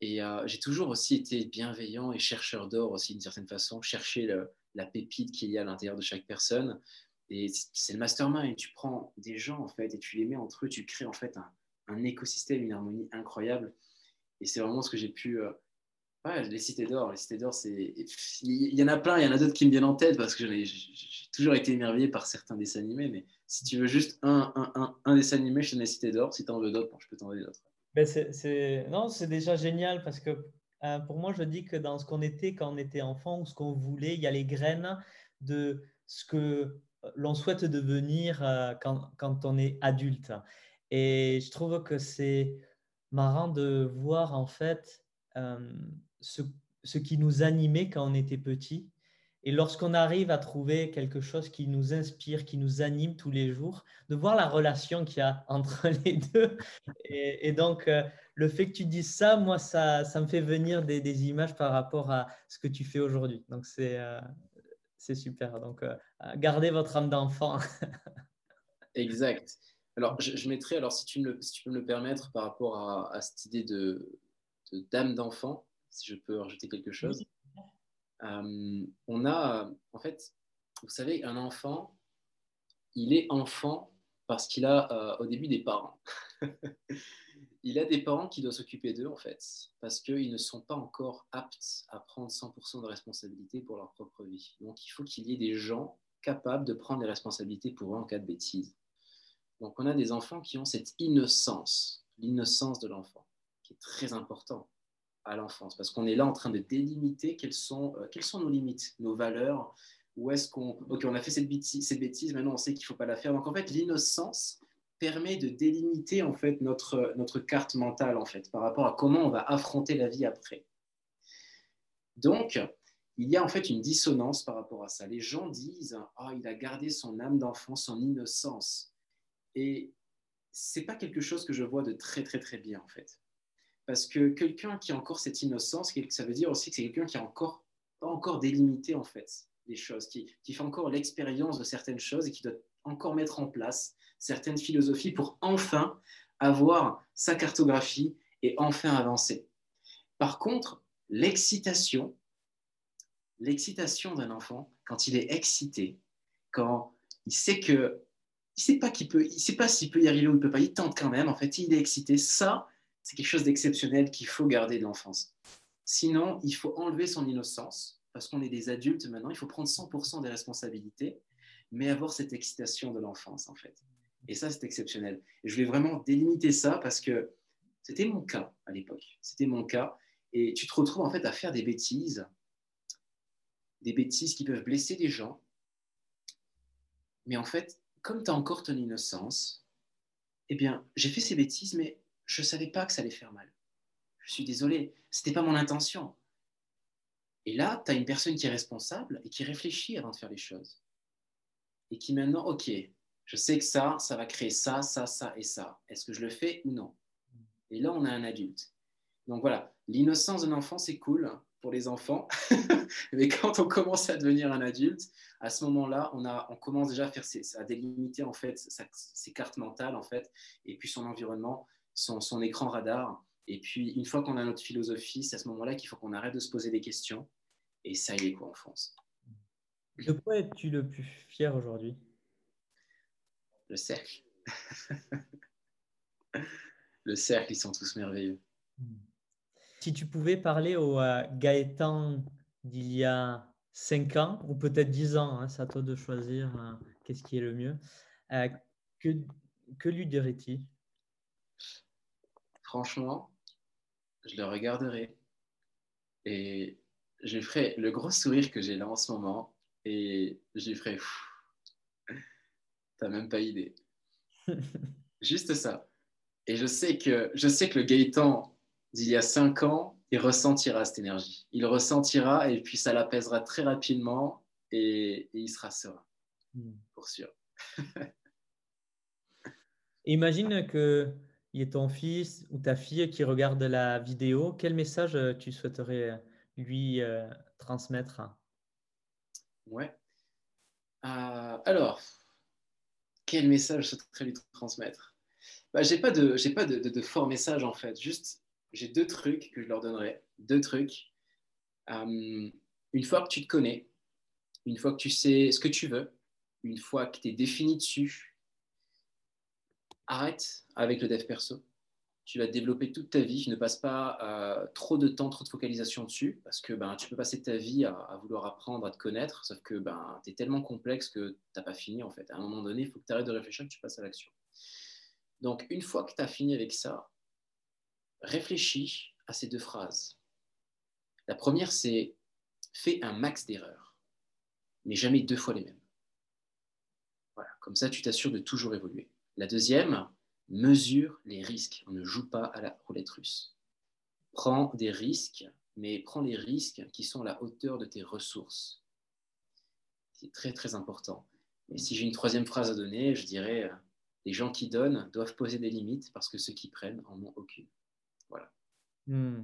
Et euh, j'ai toujours aussi été bienveillant et chercheur d'or aussi d'une certaine façon, chercher la pépite qu'il y a à l'intérieur de chaque personne. Et c'est le mastermind. Tu prends des gens en fait et tu les mets entre eux, tu crées en fait un, écosystème, une harmonie incroyable. Et c'est vraiment ce que j'ai pu euh, les cités d'or. Les cités d'or, c'est. Il y en a plein, il y en a d'autres qui me viennent en tête parce que j'ai toujours été émerveillé par certains dessins animés. Mais si tu veux juste un, un, un, dessin animé, je te les cités d'or. Si tu en veux d'autres, je peux t'en donner d'autres. Ben c'est, non, c'est déjà génial parce que euh, pour moi, je dis que dans ce qu'on était quand on était enfant ou ce qu'on voulait, il y a les graines de ce que l'on souhaite devenir euh, quand, quand on est adulte. Et je trouve que c'est marrant de voir en fait. Euh, ce, qui nous animait quand on était petit. Et lorsqu'on arrive à trouver quelque chose qui nous inspire, qui nous anime tous les jours, de voir la relation qu'il y a entre les deux. Et, donc, euh, le fait que tu dises ça, moi, ça, ça me fait venir des, images par rapport à ce que tu fais aujourd'hui. Donc, c'est c'est super. Donc, euh, gardez votre âme d'enfant. exact. Alors, je, mettrai, alors si tu, me, si tu peux me le permettre, par rapport à, à cette idée de d'âme d'enfant, si je peux rajouter quelque chose. Euh, on a, en fait, vous savez, un enfant, il est enfant parce qu'il a euh, au début des parents. il a des parents qui doivent s'occuper d'eux, en fait, parce qu'ils ne sont pas encore aptes à prendre 100% de responsabilité pour leur propre vie. Donc, il faut qu'il y ait des gens capables de prendre les responsabilités pour eux en cas de bêtises. Donc, on a des enfants qui ont cette innocence, l'innocence de l'enfant, qui est très important à l'enfance, parce qu'on est là en train de délimiter quelles sont, euh, quelles sont nos limites, nos valeurs, où est-ce qu'on... Ok, on a fait cette bêtise, maintenant on sait qu'il ne faut pas la faire. Donc en fait, l'innocence permet de délimiter en fait notre, notre carte mentale en fait par rapport à comment on va affronter la vie après. Donc, il y a en fait une dissonance par rapport à ça. Les gens disent oh, il a gardé son âme d'enfant, son innocence. Et c'est pas quelque chose que je vois de très très très bien en fait. Parce que quelqu'un qui a encore cette innocence, ça veut dire aussi que c'est quelqu'un qui a encore pas encore délimité en fait choses, qui, qui fait encore l'expérience de certaines choses et qui doit encore mettre en place certaines philosophies pour enfin avoir sa cartographie et enfin avancer. Par contre, l'excitation, l'excitation d'un enfant, quand il est excité, quand il sait que il sait pas qu'il peut, il sait pas s'il peut y arriver ou il peut pas, il tente quand même. En fait, il est excité. Ça, c'est quelque chose d'exceptionnel qu'il faut garder de l'enfance. Sinon, il faut enlever son innocence parce qu'on est des adultes maintenant. Il faut prendre 100% des responsabilités, mais avoir cette excitation de l'enfance en fait. Et ça, c'est exceptionnel. Et je voulais vraiment délimiter ça parce que c'était mon cas à l'époque. C'était mon cas. Et tu te retrouves en fait à faire des bêtises, des bêtises qui peuvent blesser des gens. Mais en fait, comme tu as encore ton innocence, eh bien, j'ai fait ces bêtises, mais je ne savais pas que ça allait faire mal. Je suis désolé, ce n'était pas mon intention. Et là, tu as une personne qui est responsable et qui réfléchit avant de faire les choses. Et qui maintenant, OK, je sais que ça, ça va créer ça, ça, ça et ça. Est-ce que je le fais ou non? Et là, on a un adulte. Donc voilà, l'innocence d'un enfant, c'est cool pour les enfants. Mais quand on commence à devenir un adulte, à ce moment-là, on, on commence déjà à, faire à délimiter en fait ses cartes mentales en fait, et puis son environnement, son écran radar. Et puis, une fois qu'on a notre philosophie, c'est à ce moment-là qu'il faut qu'on arrête de se poser des questions. Et ça y est, quoi, en France? De quoi es-tu le plus fier aujourd'hui? Le cercle. le cercle, ils sont tous merveilleux. Si tu pouvais parler au Gaëtan d'il y a 5 ans, ou peut-être 10 ans, hein, c'est à toi de choisir euh, qu'est-ce qui est le mieux, euh, que, que lui dirais-tu Franchement, je le regarderai et je ferai le gros sourire que j'ai là en ce moment et je lui ferai T'as même pas idée. Juste ça. Et je sais que, je sais que le Gaëtan d'il y a cinq ans, il ressentira cette énergie. Il ressentira et puis ça l'apaisera très rapidement et, il sera serein, hmm. pour sûr. Imagine que il y ait ton fils ou ta fille qui regarde la vidéo, quel message euh, tu souhaiterais euh, lui euh, transmettre? Ouais. alors, quel message je souhaiterais lui transmettre? Bah, J'ai pas, de, j'ai pas de, de, fort message en fait. Juste, j'ai deux trucs que je leur donnerais. Deux trucs. une fois que tu te connais, une fois que tu sais ce que tu veux, une fois que tu es défini dessus, arrête avec le dev perso. Tu vas développer toute ta vie. Ne passe pas euh, trop de temps, trop de focalisation dessus, parce que ben, tu peux passer ta vie à, vouloir apprendre, à te connaître, sauf que ben, tu es tellement complexe que tu n'as pas fini en fait. À un moment donné, il faut que tu arrêtes de réfléchir, que tu passes à l'action. Donc, une fois que tu as fini avec ça, réfléchis à ces deux phrases. La première, c'est fais un max d'erreurs, mais jamais deux fois les mêmes. Voilà, comme ça, tu t'assures de toujours évoluer. La deuxième, mesure les risques. On ne joue pas à la roulette russe. Prends des risques, mais prends les risques qui sont à la hauteur de tes ressources. C'est très très important. Et si j'ai une troisième phrase à donner, je dirais euh, les gens qui donnent doivent poser des limites parce que ceux qui prennent en ont aucune. Voilà. Hmm.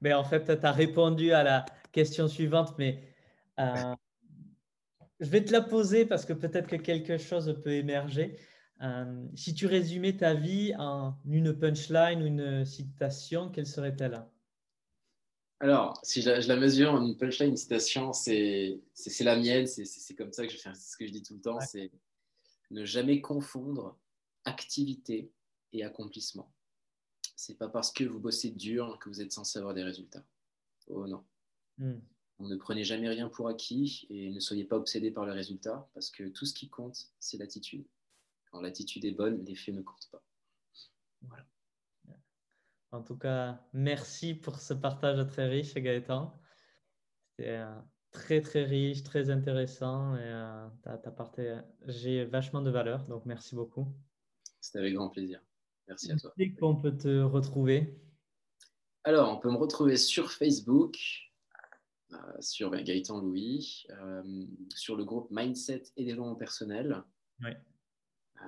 Mais en fait, tu as répondu à la question suivante, mais euh, je vais te la poser parce que peut-être que quelque chose peut émerger. Euh, si tu résumais ta vie en une punchline ou une citation, quelle serait-elle? Alors, si je, la mesure en une punchline, une citation, c'est la mienne, c'est comme ça que je fais, ce que je dis tout le temps, c'est ne jamais confondre activité et accomplissement. C'est pas parce que vous bossez dur que vous êtes censé avoir des résultats. Oh non. Hmm. On ne prenez jamais rien pour acquis et ne soyez pas obsédé par le résultat parce que tout ce qui compte, c'est l'attitude. Quand l'attitude est bonne, les faits ne comptent pas. Voilà. En tout cas, merci pour ce partage très riche, Gaëtan. C'était euh, très, très riche, très intéressant et euh, tu as, partagé vachement de valeur. Donc, merci beaucoup. C'était avec grand plaisir. Merci à toi. qu'on peut te retrouver Alors, on peut me retrouver sur Facebook, euh, sur Gaëtan Louis, sur le groupe Mindset et développement personnel. Oui.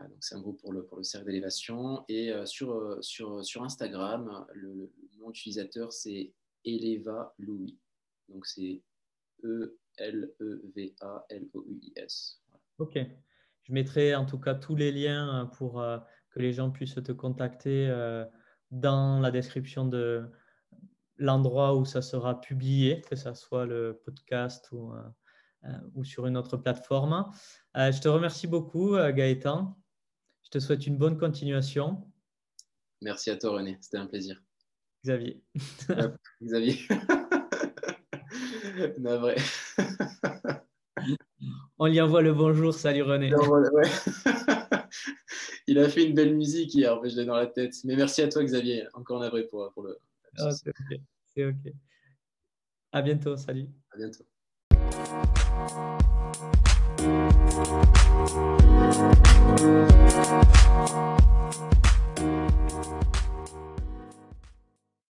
Donc c'est un groupe pour le, pour le cercle d'élévation. Et euh, sur, euh, sur, sur Instagram, le, nom utilisateur, c'est Eleva Louis. Donc c'est E-L-E-V-A-L-O-U-I-S. Ok. Je mettrai en tout cas tous les liens pour euh, que les gens puissent te contacter dans la description de, l'endroit où ça sera publié, que ce soit le podcast ou, ou sur une autre plateforme. je te remercie beaucoup, Gaëtan. Je te souhaite une bonne continuation. Merci à toi, René. C'était un plaisir. Xavier. Xavier. vrai. On lui envoie le bonjour. Salut, René. Il a fait une belle musique hier, je l'ai dans la tête. Mais merci à toi, Xavier. Encore un pour, pour le. Ah, c'est OK. C'est OK. À bientôt. Salut. À bientôt. Thank you.